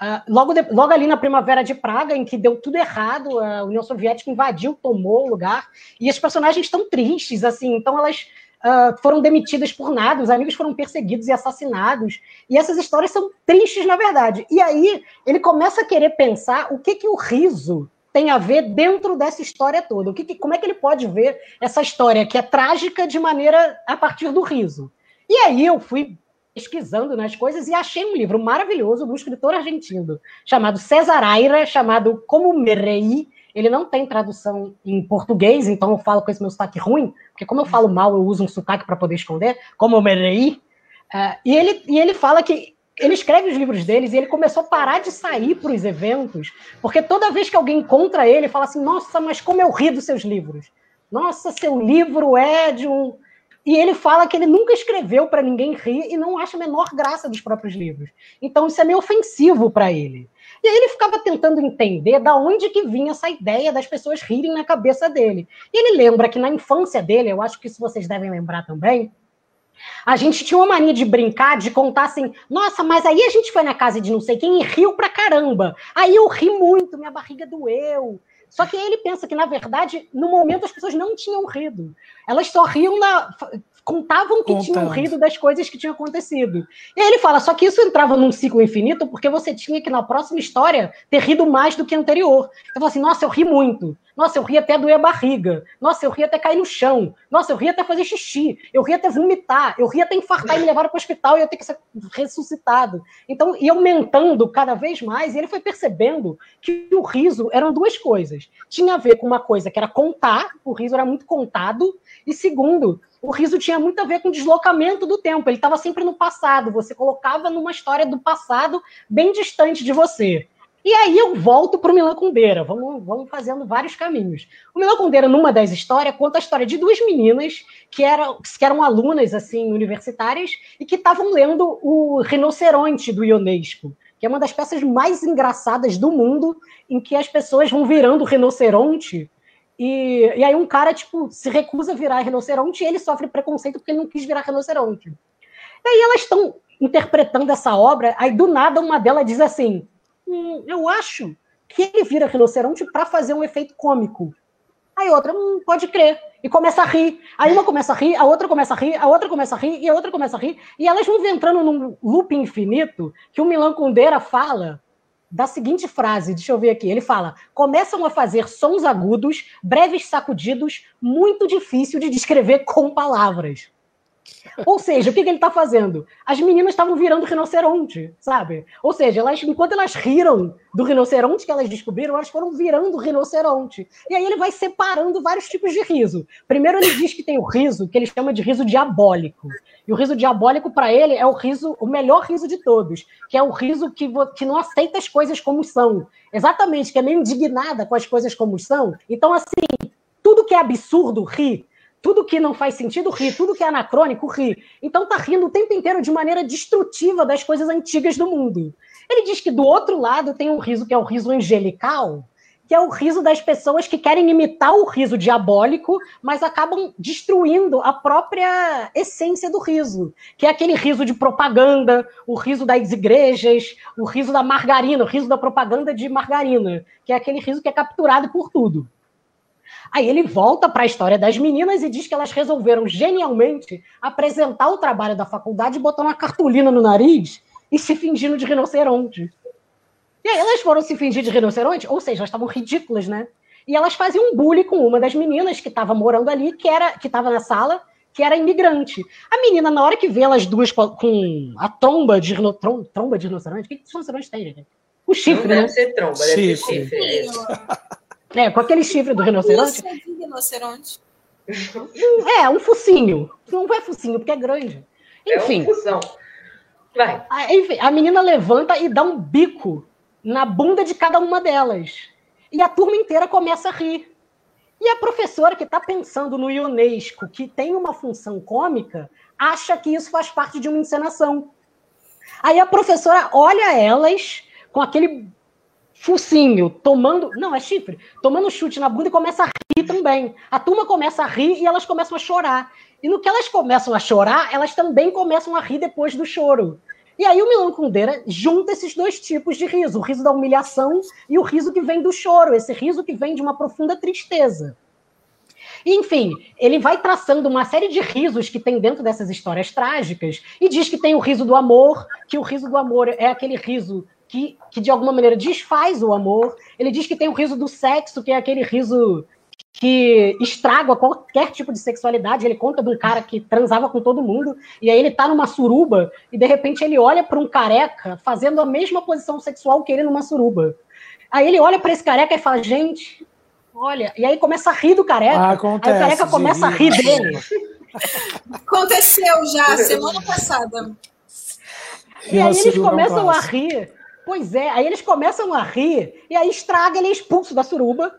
Uh, logo, de, logo ali na primavera de Praga, em que deu tudo errado, a União Soviética invadiu, tomou o lugar, e as personagens estão tristes, assim, então elas uh, foram demitidas por nada, os amigos foram perseguidos e assassinados. E essas histórias são tristes, na verdade. E aí ele começa a querer pensar o que, que o riso tem a ver dentro dessa história toda. O que, que, como é que ele pode ver essa história que é trágica de maneira a partir do riso? E aí eu fui pesquisando nas coisas e achei um livro maravilhoso do escritor argentino chamado César Aira, chamado Como Me Reí, ele não tem tradução em português, então eu falo com esse meu sotaque ruim, porque como eu falo mal, eu uso um sotaque para poder esconder, como Merei. Uh, e, ele, e ele fala que ele escreve os livros deles e ele começou a parar de sair para os eventos, porque toda vez que alguém encontra ele, fala assim: Nossa, mas como eu ri dos seus livros. Nossa, seu livro é de um. E ele fala que ele nunca escreveu para ninguém rir e não acha a menor graça dos próprios livros. Então isso é meio ofensivo para ele. E aí ele ficava tentando entender da onde que vinha essa ideia das pessoas rirem na cabeça dele. E ele lembra que na infância dele, eu acho que isso vocês devem lembrar também, a gente tinha uma mania de brincar, de contar assim, nossa, mas aí a gente foi na casa de não sei quem e riu pra caramba. Aí eu ri muito, minha barriga doeu. Só que ele pensa que, na verdade, no momento as pessoas não tinham rido. Elas só riam na, contavam que Contando. tinham rido das coisas que tinham acontecido. E aí ele fala, só que isso entrava num ciclo infinito porque você tinha que, na próxima história, ter rido mais do que a anterior. Eu falo assim, nossa, eu ri muito. Nossa, eu ri até doer a barriga. Nossa, eu ri até cair no chão. Nossa, eu ri até fazer xixi. Eu ri até vomitar. Eu ri até infartar e me levar para o hospital e eu ter que ser ressuscitado. Então, ia aumentando cada vez mais, e ele foi percebendo que o riso eram duas coisas. Tinha a ver com uma coisa que era contar, o riso era muito contado, e segundo, o riso tinha muito a ver com o deslocamento do tempo. Ele estava sempre no passado. Você colocava numa história do passado bem distante de você. E aí eu volto para o Milan Kundera. Vamos, vamos fazendo vários caminhos. O Milan Kundera, numa das histórias, conta a história de duas meninas que eram, que eram alunas assim universitárias e que estavam lendo o Rinoceronte do Ionesco, que é uma das peças mais engraçadas do mundo, em que as pessoas vão virando rinoceronte e, e aí um cara, tipo, se recusa a virar rinoceronte e ele sofre preconceito porque ele não quis virar rinoceronte. E aí elas estão interpretando essa obra, aí do nada uma delas diz assim: hum, eu acho que ele vira rinoceronte para fazer um efeito cômico. Aí outra, hum, pode crer. E começa a rir. Aí uma começa a rir, a outra começa a rir, a outra começa a rir, e a outra começa a rir. E elas vão entrando num loop infinito que o Milan Kundera fala da seguinte frase, deixa eu ver aqui. Ele fala: começam a fazer sons agudos, breves sacudidos, muito difícil de descrever com palavras. Ou seja, o que, que ele está fazendo? As meninas estavam virando rinoceronte, sabe? Ou seja, elas, enquanto elas riram do rinoceronte que elas descobriram, elas foram virando rinoceronte. E aí ele vai separando vários tipos de riso. Primeiro ele diz que tem o riso que ele chama de riso diabólico. E o riso diabólico para ele é o riso, o melhor riso de todos, que é o riso que, que não aceita as coisas como são. Exatamente, que é meio indignada com as coisas como são. Então assim, tudo que é absurdo ri, tudo que não faz sentido ri, tudo que é anacrônico ri. Então tá rindo o tempo inteiro de maneira destrutiva das coisas antigas do mundo. Ele diz que do outro lado tem um riso que é o riso angelical, que é o riso das pessoas que querem imitar o riso diabólico, mas acabam destruindo a própria essência do riso, que é aquele riso de propaganda, o riso das igrejas, o riso da margarina, o riso da propaganda de margarina, que é aquele riso que é capturado por tudo. Aí ele volta para a história das meninas e diz que elas resolveram genialmente apresentar o trabalho da faculdade botando uma cartolina no nariz e se fingindo de rinoceronte. E aí elas foram se fingir de rinoceronte, ou seja, elas estavam ridículas, né? E elas faziam um bullying com uma das meninas que estava morando ali, que era que estava na sala, que era imigrante. A menina, na hora que vê elas duas com a tromba de, rino, tromba de rinoceronte, o que, que os rinocerontes têm, gente? O chifre, Não né? deve ser tromba, deve ser chifre. É, com aquele chifre do rinoceronte. Rinoceronte. É, um focinho. Não é focinho, porque é grande. Enfim. É um. Vai. A, enfim, a menina levanta e dá um bico na bunda de cada uma delas. E a turma inteira começa a rir. E a professora que está pensando no Ionesco, que tem uma função cômica, acha que isso faz parte de uma encenação. Aí a professora olha elas com aquele focinho, tomando. Não, é chifre. Tomando chute na bunda e começa a rir também. A turma começa a rir e elas começam a chorar. E no que elas começam a chorar, elas também começam a rir depois do choro. E aí o Milan Kundera junta esses dois tipos de riso, o riso da humilhação e o riso que vem do choro, esse riso que vem de uma profunda tristeza. Enfim, ele vai traçando uma série de risos que tem dentro dessas histórias trágicas e diz que tem o riso do amor, que o riso do amor é aquele riso que, que de alguma maneira desfaz o amor. Ele diz que tem o riso do sexo, que é aquele riso que estraga qualquer tipo de sexualidade. Ele conta de um cara que transava com todo mundo, e aí ele tá numa suruba, e de repente ele olha para um careca fazendo a mesma posição sexual que ele numa suruba. Aí ele olha para esse careca e fala: gente, olha. E aí começa a rir do careca. Ah, acontece, aí o careca começa a rir dele. Aconteceu já, semana passada. E aí eles começam a rir. Pois é, aí eles começam a rir, e aí estraga, ele é expulso da suruba.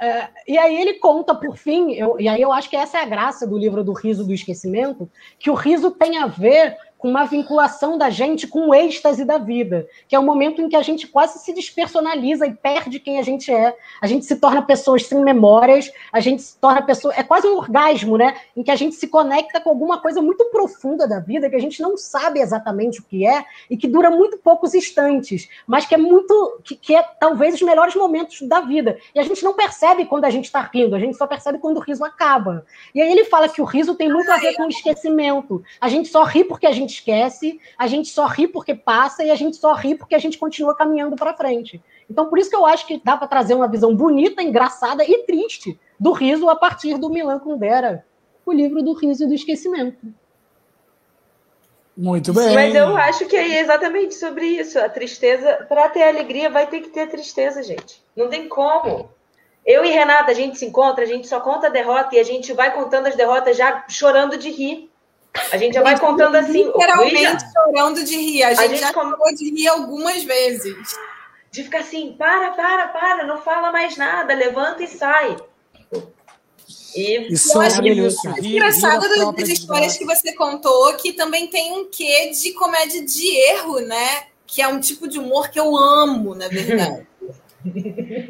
É, e aí ele conta, por fim, eu, e aí eu acho que essa é a graça do livro do Riso do Esquecimento, que o riso tem a ver com uma vinculação da gente com o êxtase da vida, que é o momento em que a gente quase se despersonaliza e perde quem a gente é. A gente se torna pessoas sem memórias, a gente se torna pessoa. É quase um orgasmo, né? Em que a gente se conecta com alguma coisa muito profunda da vida, que a gente não sabe exatamente o que é e que dura muito poucos instantes, mas que é muito. que, que é talvez os melhores momentos da vida. E a gente não percebe quando a gente está rindo, a gente só percebe quando o riso acaba. E aí ele fala que o riso tem muito a ver com o esquecimento. A gente só ri porque a gente gente esquece, a gente só ri porque passa e a gente só ri porque a gente continua caminhando para frente. Então, por isso que eu acho que dá para trazer uma visão bonita, engraçada e triste do riso a partir do Milan Kundera, o livro do riso e do esquecimento. Muito bem. Mas eu acho que é exatamente sobre isso. A tristeza, para ter alegria, vai ter que ter tristeza, gente. Não tem como. Eu e Renata, a gente se encontra, a gente só conta a derrota e a gente vai contando as derrotas já chorando de rir. A gente já vai contando assim. Literalmente chorando de rir. A gente, a gente já com... de rir algumas vezes. De ficar assim, para, para, para, não fala mais nada, levanta e sai. E Isso eu é acho que engraçado das histórias que você contou que também tem um quê de comédia de erro, né? Que é um tipo de humor que eu amo, na verdade.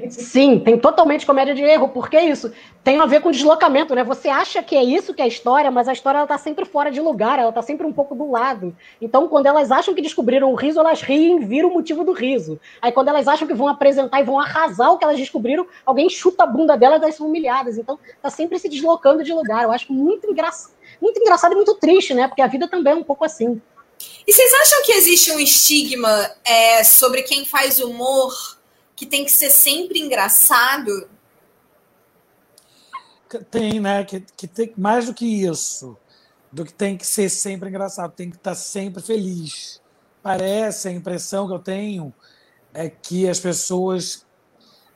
Sim, tem totalmente comédia de erro, porque é isso tem a ver com deslocamento, né? Você acha que é isso que é a história, mas a história ela tá sempre fora de lugar, ela tá sempre um pouco do lado. Então, quando elas acham que descobriram o riso, elas riem viram o motivo do riso. Aí, quando elas acham que vão apresentar e vão arrasar o que elas descobriram, alguém chuta a bunda delas e elas são humilhadas. Então, tá sempre se deslocando de lugar. Eu acho muito, engra... muito engraçado e muito triste, né? Porque a vida também é um pouco assim. E vocês acham que existe um estigma é, sobre quem faz humor que tem que ser sempre engraçado? Tem, né? Que, que tem mais do que isso, do que tem que ser sempre engraçado, tem que estar sempre feliz. Parece a impressão que eu tenho é que as pessoas.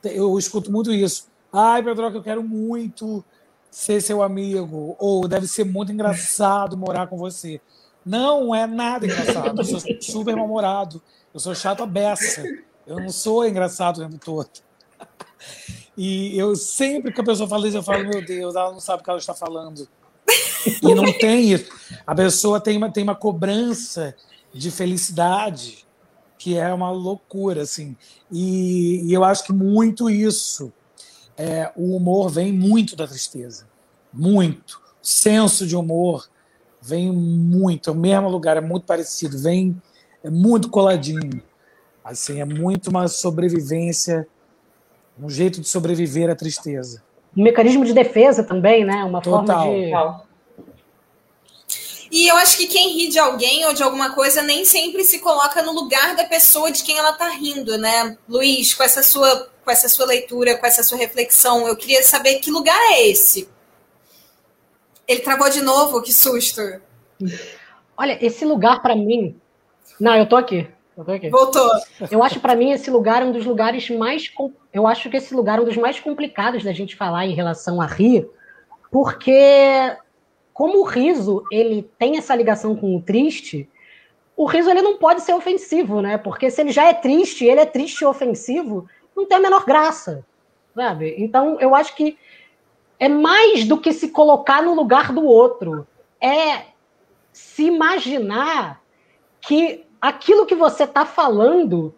Eu escuto muito isso. Ai, Pedro, eu quero muito ser seu amigo, ou deve ser muito engraçado morar com você. Não é nada engraçado. Eu sou super mal-humorado. Eu sou chato a beça. Eu não sou engraçado o tempo todo. E eu sempre que a pessoa fala isso, eu falo, meu Deus, ela não sabe o que ela está falando. E não tem isso. A pessoa tem uma, tem uma cobrança de felicidade que é uma loucura, assim. E, e eu acho que muito isso, é, o humor vem muito da tristeza. Muito. O senso de humor vem muito. É o mesmo lugar, é muito parecido. Vem, é muito coladinho. Assim, é muito uma sobrevivência um jeito de sobreviver à tristeza. Um mecanismo de defesa também, né? Uma Total. forma de. E eu acho que quem ri de alguém ou de alguma coisa nem sempre se coloca no lugar da pessoa de quem ela está rindo, né? Luiz, com essa sua com essa sua leitura, com essa sua reflexão, eu queria saber que lugar é esse. Ele travou de novo, que susto. Olha, esse lugar para mim. Não, eu tô aqui. Voltou. Eu acho para mim esse lugar um dos lugares mais. Eu acho que esse lugar é um dos mais complicados da gente falar em relação a rir, porque como o riso ele tem essa ligação com o triste, o riso ele não pode ser ofensivo, né? Porque se ele já é triste, ele é triste e ofensivo, não tem a menor graça, sabe? Então eu acho que é mais do que se colocar no lugar do outro, é se imaginar que aquilo que você está falando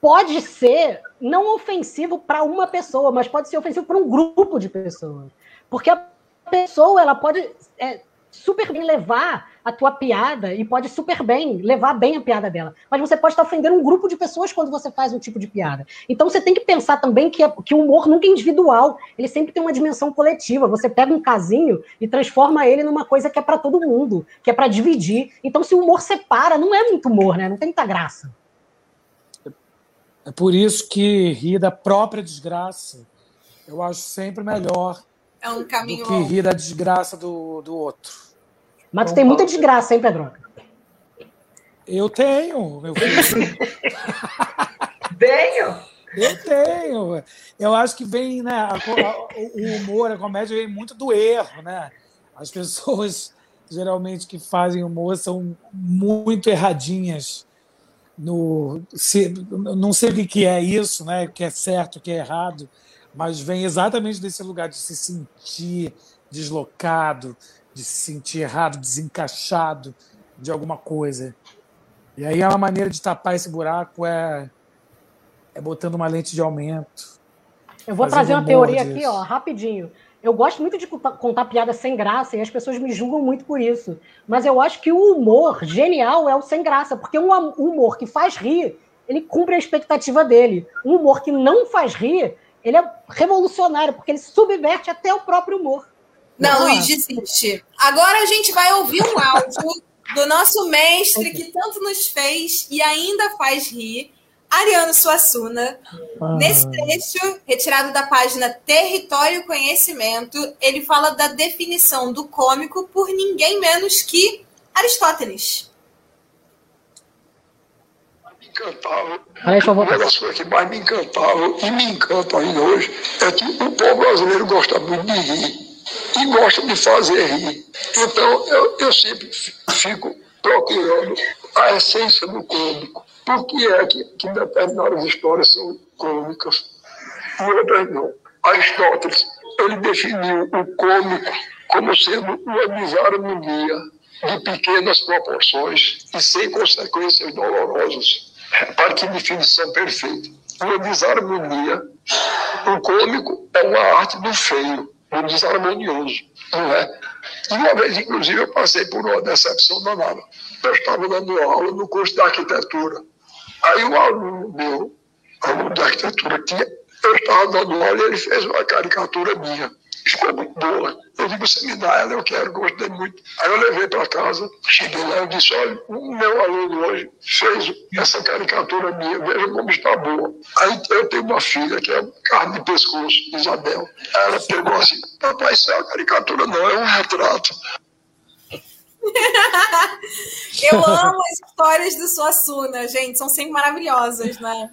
pode ser não ofensivo para uma pessoa, mas pode ser ofensivo para um grupo de pessoas. Porque a pessoa ela pode é, super bem levar a tua piada e pode super bem levar bem a piada dela. Mas você pode estar ofendendo um grupo de pessoas quando você faz um tipo de piada. Então você tem que pensar também que, que o humor nunca é individual, ele sempre tem uma dimensão coletiva. Você pega um casinho e transforma ele numa coisa que é para todo mundo, que é para dividir. Então se o humor separa, não é muito humor, né? Não tem muita graça. É por isso que rir da própria desgraça eu acho sempre melhor é um caminho do que rir da desgraça do, do outro. Mas tu tem muita desgraça, hein, Pedro? Eu tenho, meu filho. tenho? Eu tenho. Eu acho que vem, né? A, a, o humor, a comédia vem muito do erro, né? As pessoas geralmente que fazem humor são muito erradinhas no se, não sei o que é isso, né? O que é certo, o que é errado, mas vem exatamente desse lugar de se sentir deslocado, de se sentir errado, desencaixado de alguma coisa. E aí é uma maneira de tapar esse buraco é, é botando uma lente de aumento. Eu vou trazer uma teoria disso. aqui, ó, rapidinho. Eu gosto muito de contar piada sem graça e as pessoas me julgam muito por isso. Mas eu acho que o humor genial é o sem graça, porque um humor que faz rir, ele cumpre a expectativa dele. Um humor que não faz rir, ele é revolucionário, porque ele subverte até o próprio humor. Não, Luiz, desiste. Agora a gente vai ouvir um áudio do nosso mestre que tanto nos fez e ainda faz rir, Ariano Suassuna. Ah. Nesse trecho, retirado da página Território Conhecimento, ele fala da definição do cômico por ninguém menos que Aristóteles. Encantava. o negócio que mais me encantava e me encanta ainda hoje é que o povo brasileiro gosta muito de rir e gosta de fazer rir. Então, eu, eu sempre fico procurando a essência do cômico. Por que é que, que determinadas histórias são cômicas e outras não? Aristóteles, ele definiu o cômico como sendo uma desarmonia de pequenas proporções e sem consequências dolorosas. Repare que definição perfeita. Uma desarmonia. O cômico é uma arte do feio, do desarmonioso, não é? E uma vez, inclusive, eu passei por uma decepção danada. Eu estava dando aula no curso de arquitetura. Aí um aluno meu, aluno de arquitetura, tinha, eu estava dando aula e ele fez uma caricatura minha. Ficou muito boa. Eu digo, você me dá ela, eu quero, gostei muito. Aí eu levei para casa, cheguei lá e disse, olha, o meu aluno hoje fez essa caricatura minha, veja como está boa. Aí eu tenho uma filha que é carne de pescoço, Isabel. Ela pegou assim, papai, isso é uma caricatura não, é um retrato. eu amo as histórias do Suassuna, gente, são sempre maravilhosas, né?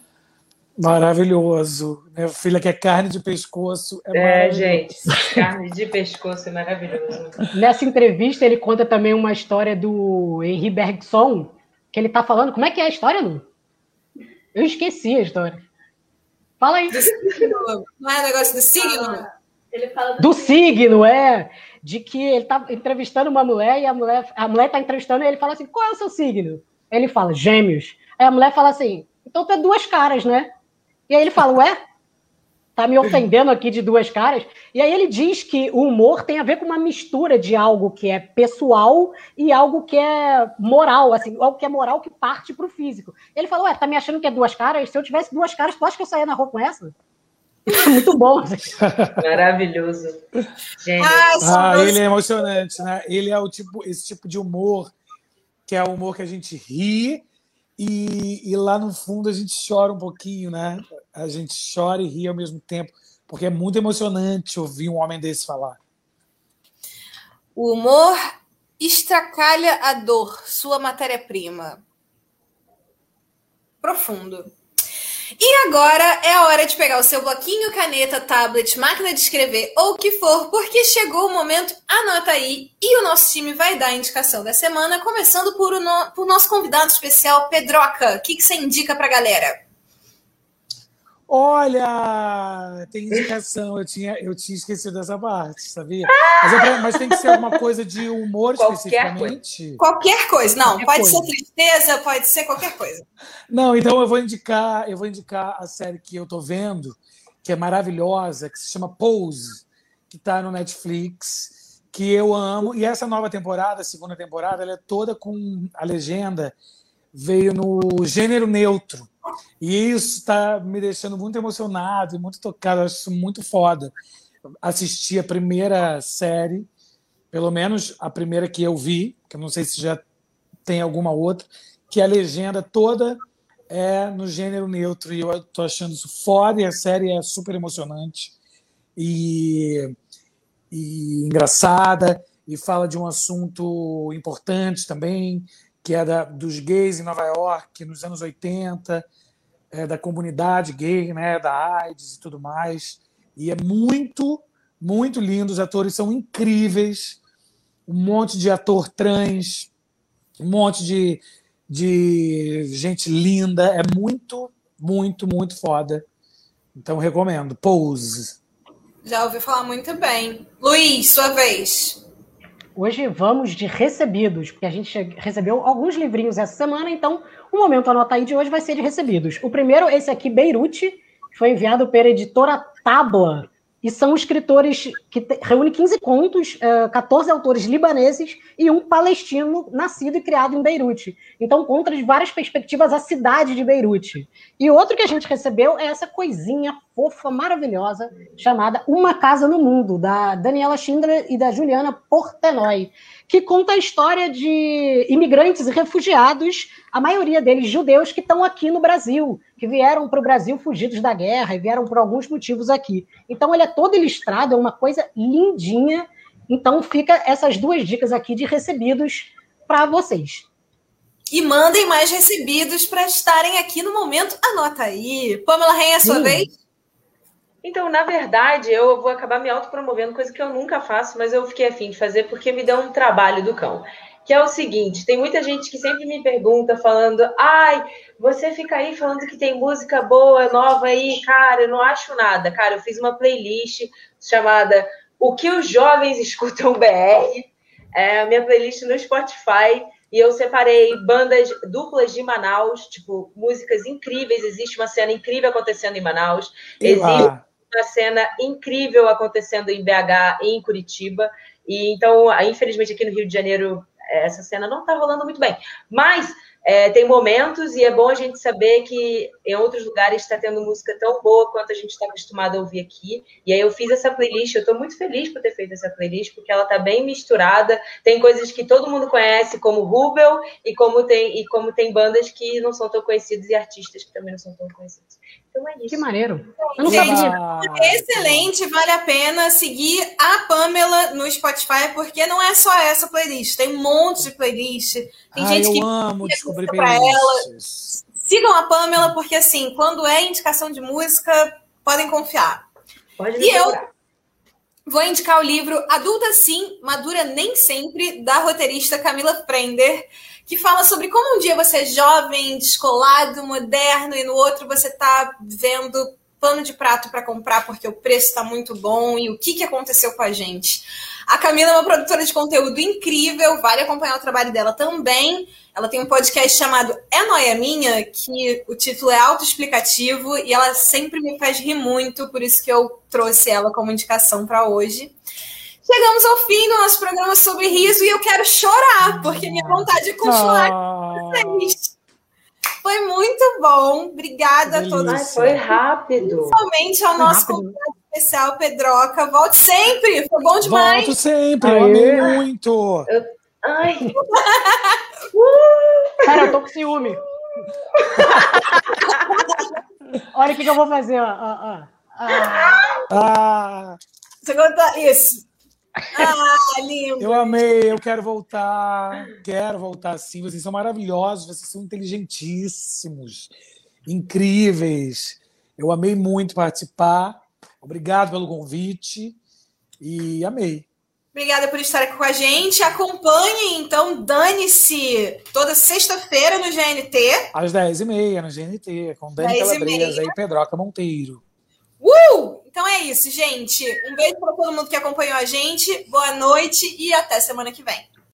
Maravilhoso. Minha filha que é carne de pescoço. É, é gente, carne de pescoço é maravilhoso. Nessa entrevista, ele conta também uma história do Henri Bergson, que ele tá falando. Como é que é a história, Lu? Eu esqueci a história. Fala aí. Não é negócio do signo? Ah, ele fala do, do signo, é. De que ele tá entrevistando uma mulher e a mulher, a mulher tá entrevistando e ele fala assim: qual é o seu signo? Ele fala, gêmeos. Aí a mulher fala assim: então tu é duas caras, né? E aí ele fala, ué, tá me ofendendo aqui de duas caras. E aí ele diz que o humor tem a ver com uma mistura de algo que é pessoal e algo que é moral, assim, algo que é moral que parte pro físico. Ele falou, ué, tá me achando que é duas caras? Se eu tivesse duas caras, tu acha que eu saía na rua com essa? Muito bom. Maravilhoso. Ah, ah ele é emocionante, né? Ele é o tipo, esse tipo de humor que é o humor que a gente ri e, e, lá no fundo a gente chora um pouquinho, né? A gente chora e ri ao mesmo tempo, porque é muito emocionante ouvir um homem desse falar. O humor estracalha a dor, sua matéria-prima. Profundo. E agora é a hora de pegar o seu bloquinho, caneta, tablet, máquina de escrever ou o que for, porque chegou o momento, anota aí, e o nosso time vai dar a indicação da semana, começando por, o no, por nosso convidado especial, Pedroca. O que, que você indica pra galera? Olha, tem indicação. Eu tinha, eu tinha esquecido dessa parte, sabia? Mas, mas tem que ser alguma coisa de humor qualquer especificamente. Coisa. Qualquer coisa. Não, qualquer pode coisa. ser tristeza, pode ser qualquer coisa. Não, então eu vou indicar, eu vou indicar a série que eu tô vendo, que é maravilhosa, que se chama Pose, que está no Netflix, que eu amo. E essa nova temporada, a segunda temporada, ela é toda com a legenda veio no gênero neutro. E isso está me deixando muito emocionado e muito tocado. Eu acho muito foda. Assisti a primeira série, pelo menos a primeira que eu vi, que eu não sei se já tem alguma outra, que a legenda toda é no gênero neutro. E eu estou achando isso foda e a série é super emocionante e, e engraçada e fala de um assunto importante também, que é da, dos gays em Nova York nos anos 80, é, da comunidade gay, né, da AIDS e tudo mais. E é muito, muito lindo. Os atores são incríveis. Um monte de ator trans, um monte de, de gente linda. É muito, muito, muito foda. Então, recomendo. Pose. Já ouvi falar muito bem. Luiz, sua vez. Hoje vamos de recebidos, porque a gente recebeu alguns livrinhos essa semana, então o momento anota aí de hoje vai ser de recebidos. O primeiro, esse aqui, Beirute, foi enviado pela editora Tabla, e são escritores que reúne 15 contos, uh, eh, 14 autores libaneses e um palestino nascido e criado em Beirute. Então conta de várias perspectivas a cidade de Beirute. E outro que a gente recebeu é essa coisinha fofa, maravilhosa, chamada Uma Casa no Mundo, da Daniela Schindler e da Juliana Portenoy que conta a história de imigrantes e refugiados, a maioria deles judeus, que estão aqui no Brasil, que vieram para o Brasil fugidos da guerra e vieram por alguns motivos aqui. Então, ele é todo ilustrado, é uma coisa lindinha. Então, fica essas duas dicas aqui de recebidos para vocês. E mandem mais recebidos para estarem aqui no momento. Anota aí. Pamela Rainha, sua Sim. vez? Então, na verdade, eu vou acabar me autopromovendo, coisa que eu nunca faço, mas eu fiquei afim de fazer porque me deu um trabalho do cão. Que é o seguinte: tem muita gente que sempre me pergunta, falando, ai, você fica aí falando que tem música boa, nova aí, cara, eu não acho nada. Cara, eu fiz uma playlist chamada O que os jovens escutam BR, é a minha playlist no Spotify. E eu separei bandas duplas de Manaus, tipo, músicas incríveis. Existe uma cena incrível acontecendo em Manaus. Existe uma cena incrível acontecendo em BH e em Curitiba. E então, infelizmente, aqui no Rio de Janeiro, essa cena não está rolando muito bem. Mas é, tem momentos e é bom a gente saber que em outros lugares está tendo música tão boa quanto a gente está acostumado a ouvir aqui. E aí eu fiz essa playlist, eu estou muito feliz por ter feito essa playlist, porque ela está bem misturada. Tem coisas que todo mundo conhece, como Rubel, e como tem, e como tem bandas que não são tão conhecidas e artistas que também não são tão conhecidos. Então é isso. Que maneiro. Eu não Gente, excelente, vale a pena seguir a Pamela no Spotify, porque não é só essa playlist, tem um monte de playlist. Tem ah, gente eu que amo descobrir para ela. Sigam a Pamela, porque assim, quando é indicação de música, podem confiar. Pode e eu vou indicar o livro Adulta Sim, Madura Nem Sempre, da roteirista Camila Prender que fala sobre como um dia você é jovem, descolado, moderno, e no outro você está vendo pano de prato para comprar porque o preço está muito bom e o que, que aconteceu com a gente. A Camila é uma produtora de conteúdo incrível, vale acompanhar o trabalho dela também. Ela tem um podcast chamado É Noia Minha, que o título é autoexplicativo e ela sempre me faz rir muito, por isso que eu trouxe ela como indicação para hoje. Chegamos ao fim do nosso programa sobre riso e eu quero chorar, porque minha vontade é continuar com vocês. Foi muito bom. Obrigada a todos. Ai, foi rápido. Principalmente ao nosso rápido. convidado especial, Pedroca. Volte sempre. Foi bom demais. Volto sempre. Eu amei muito. Eu... Ai. Cara, eu tô com ciúme. Olha o que, que, eu vou fazer, ó. Ah. ah. Você conta isso. Ah, lindo. Eu amei, eu quero voltar. Quero voltar sim. Vocês são maravilhosos, vocês são inteligentíssimos, incríveis. Eu amei muito participar. Obrigado pelo convite e amei. Obrigada por estar aqui com a gente. Acompanhe, então, dane-se toda sexta-feira no GNT. Às 10h30 no GNT, com Dani Calabresa e Pedroca Monteiro. Uh! Então é isso, gente. Um beijo para todo mundo que acompanhou a gente. Boa noite e até semana que vem.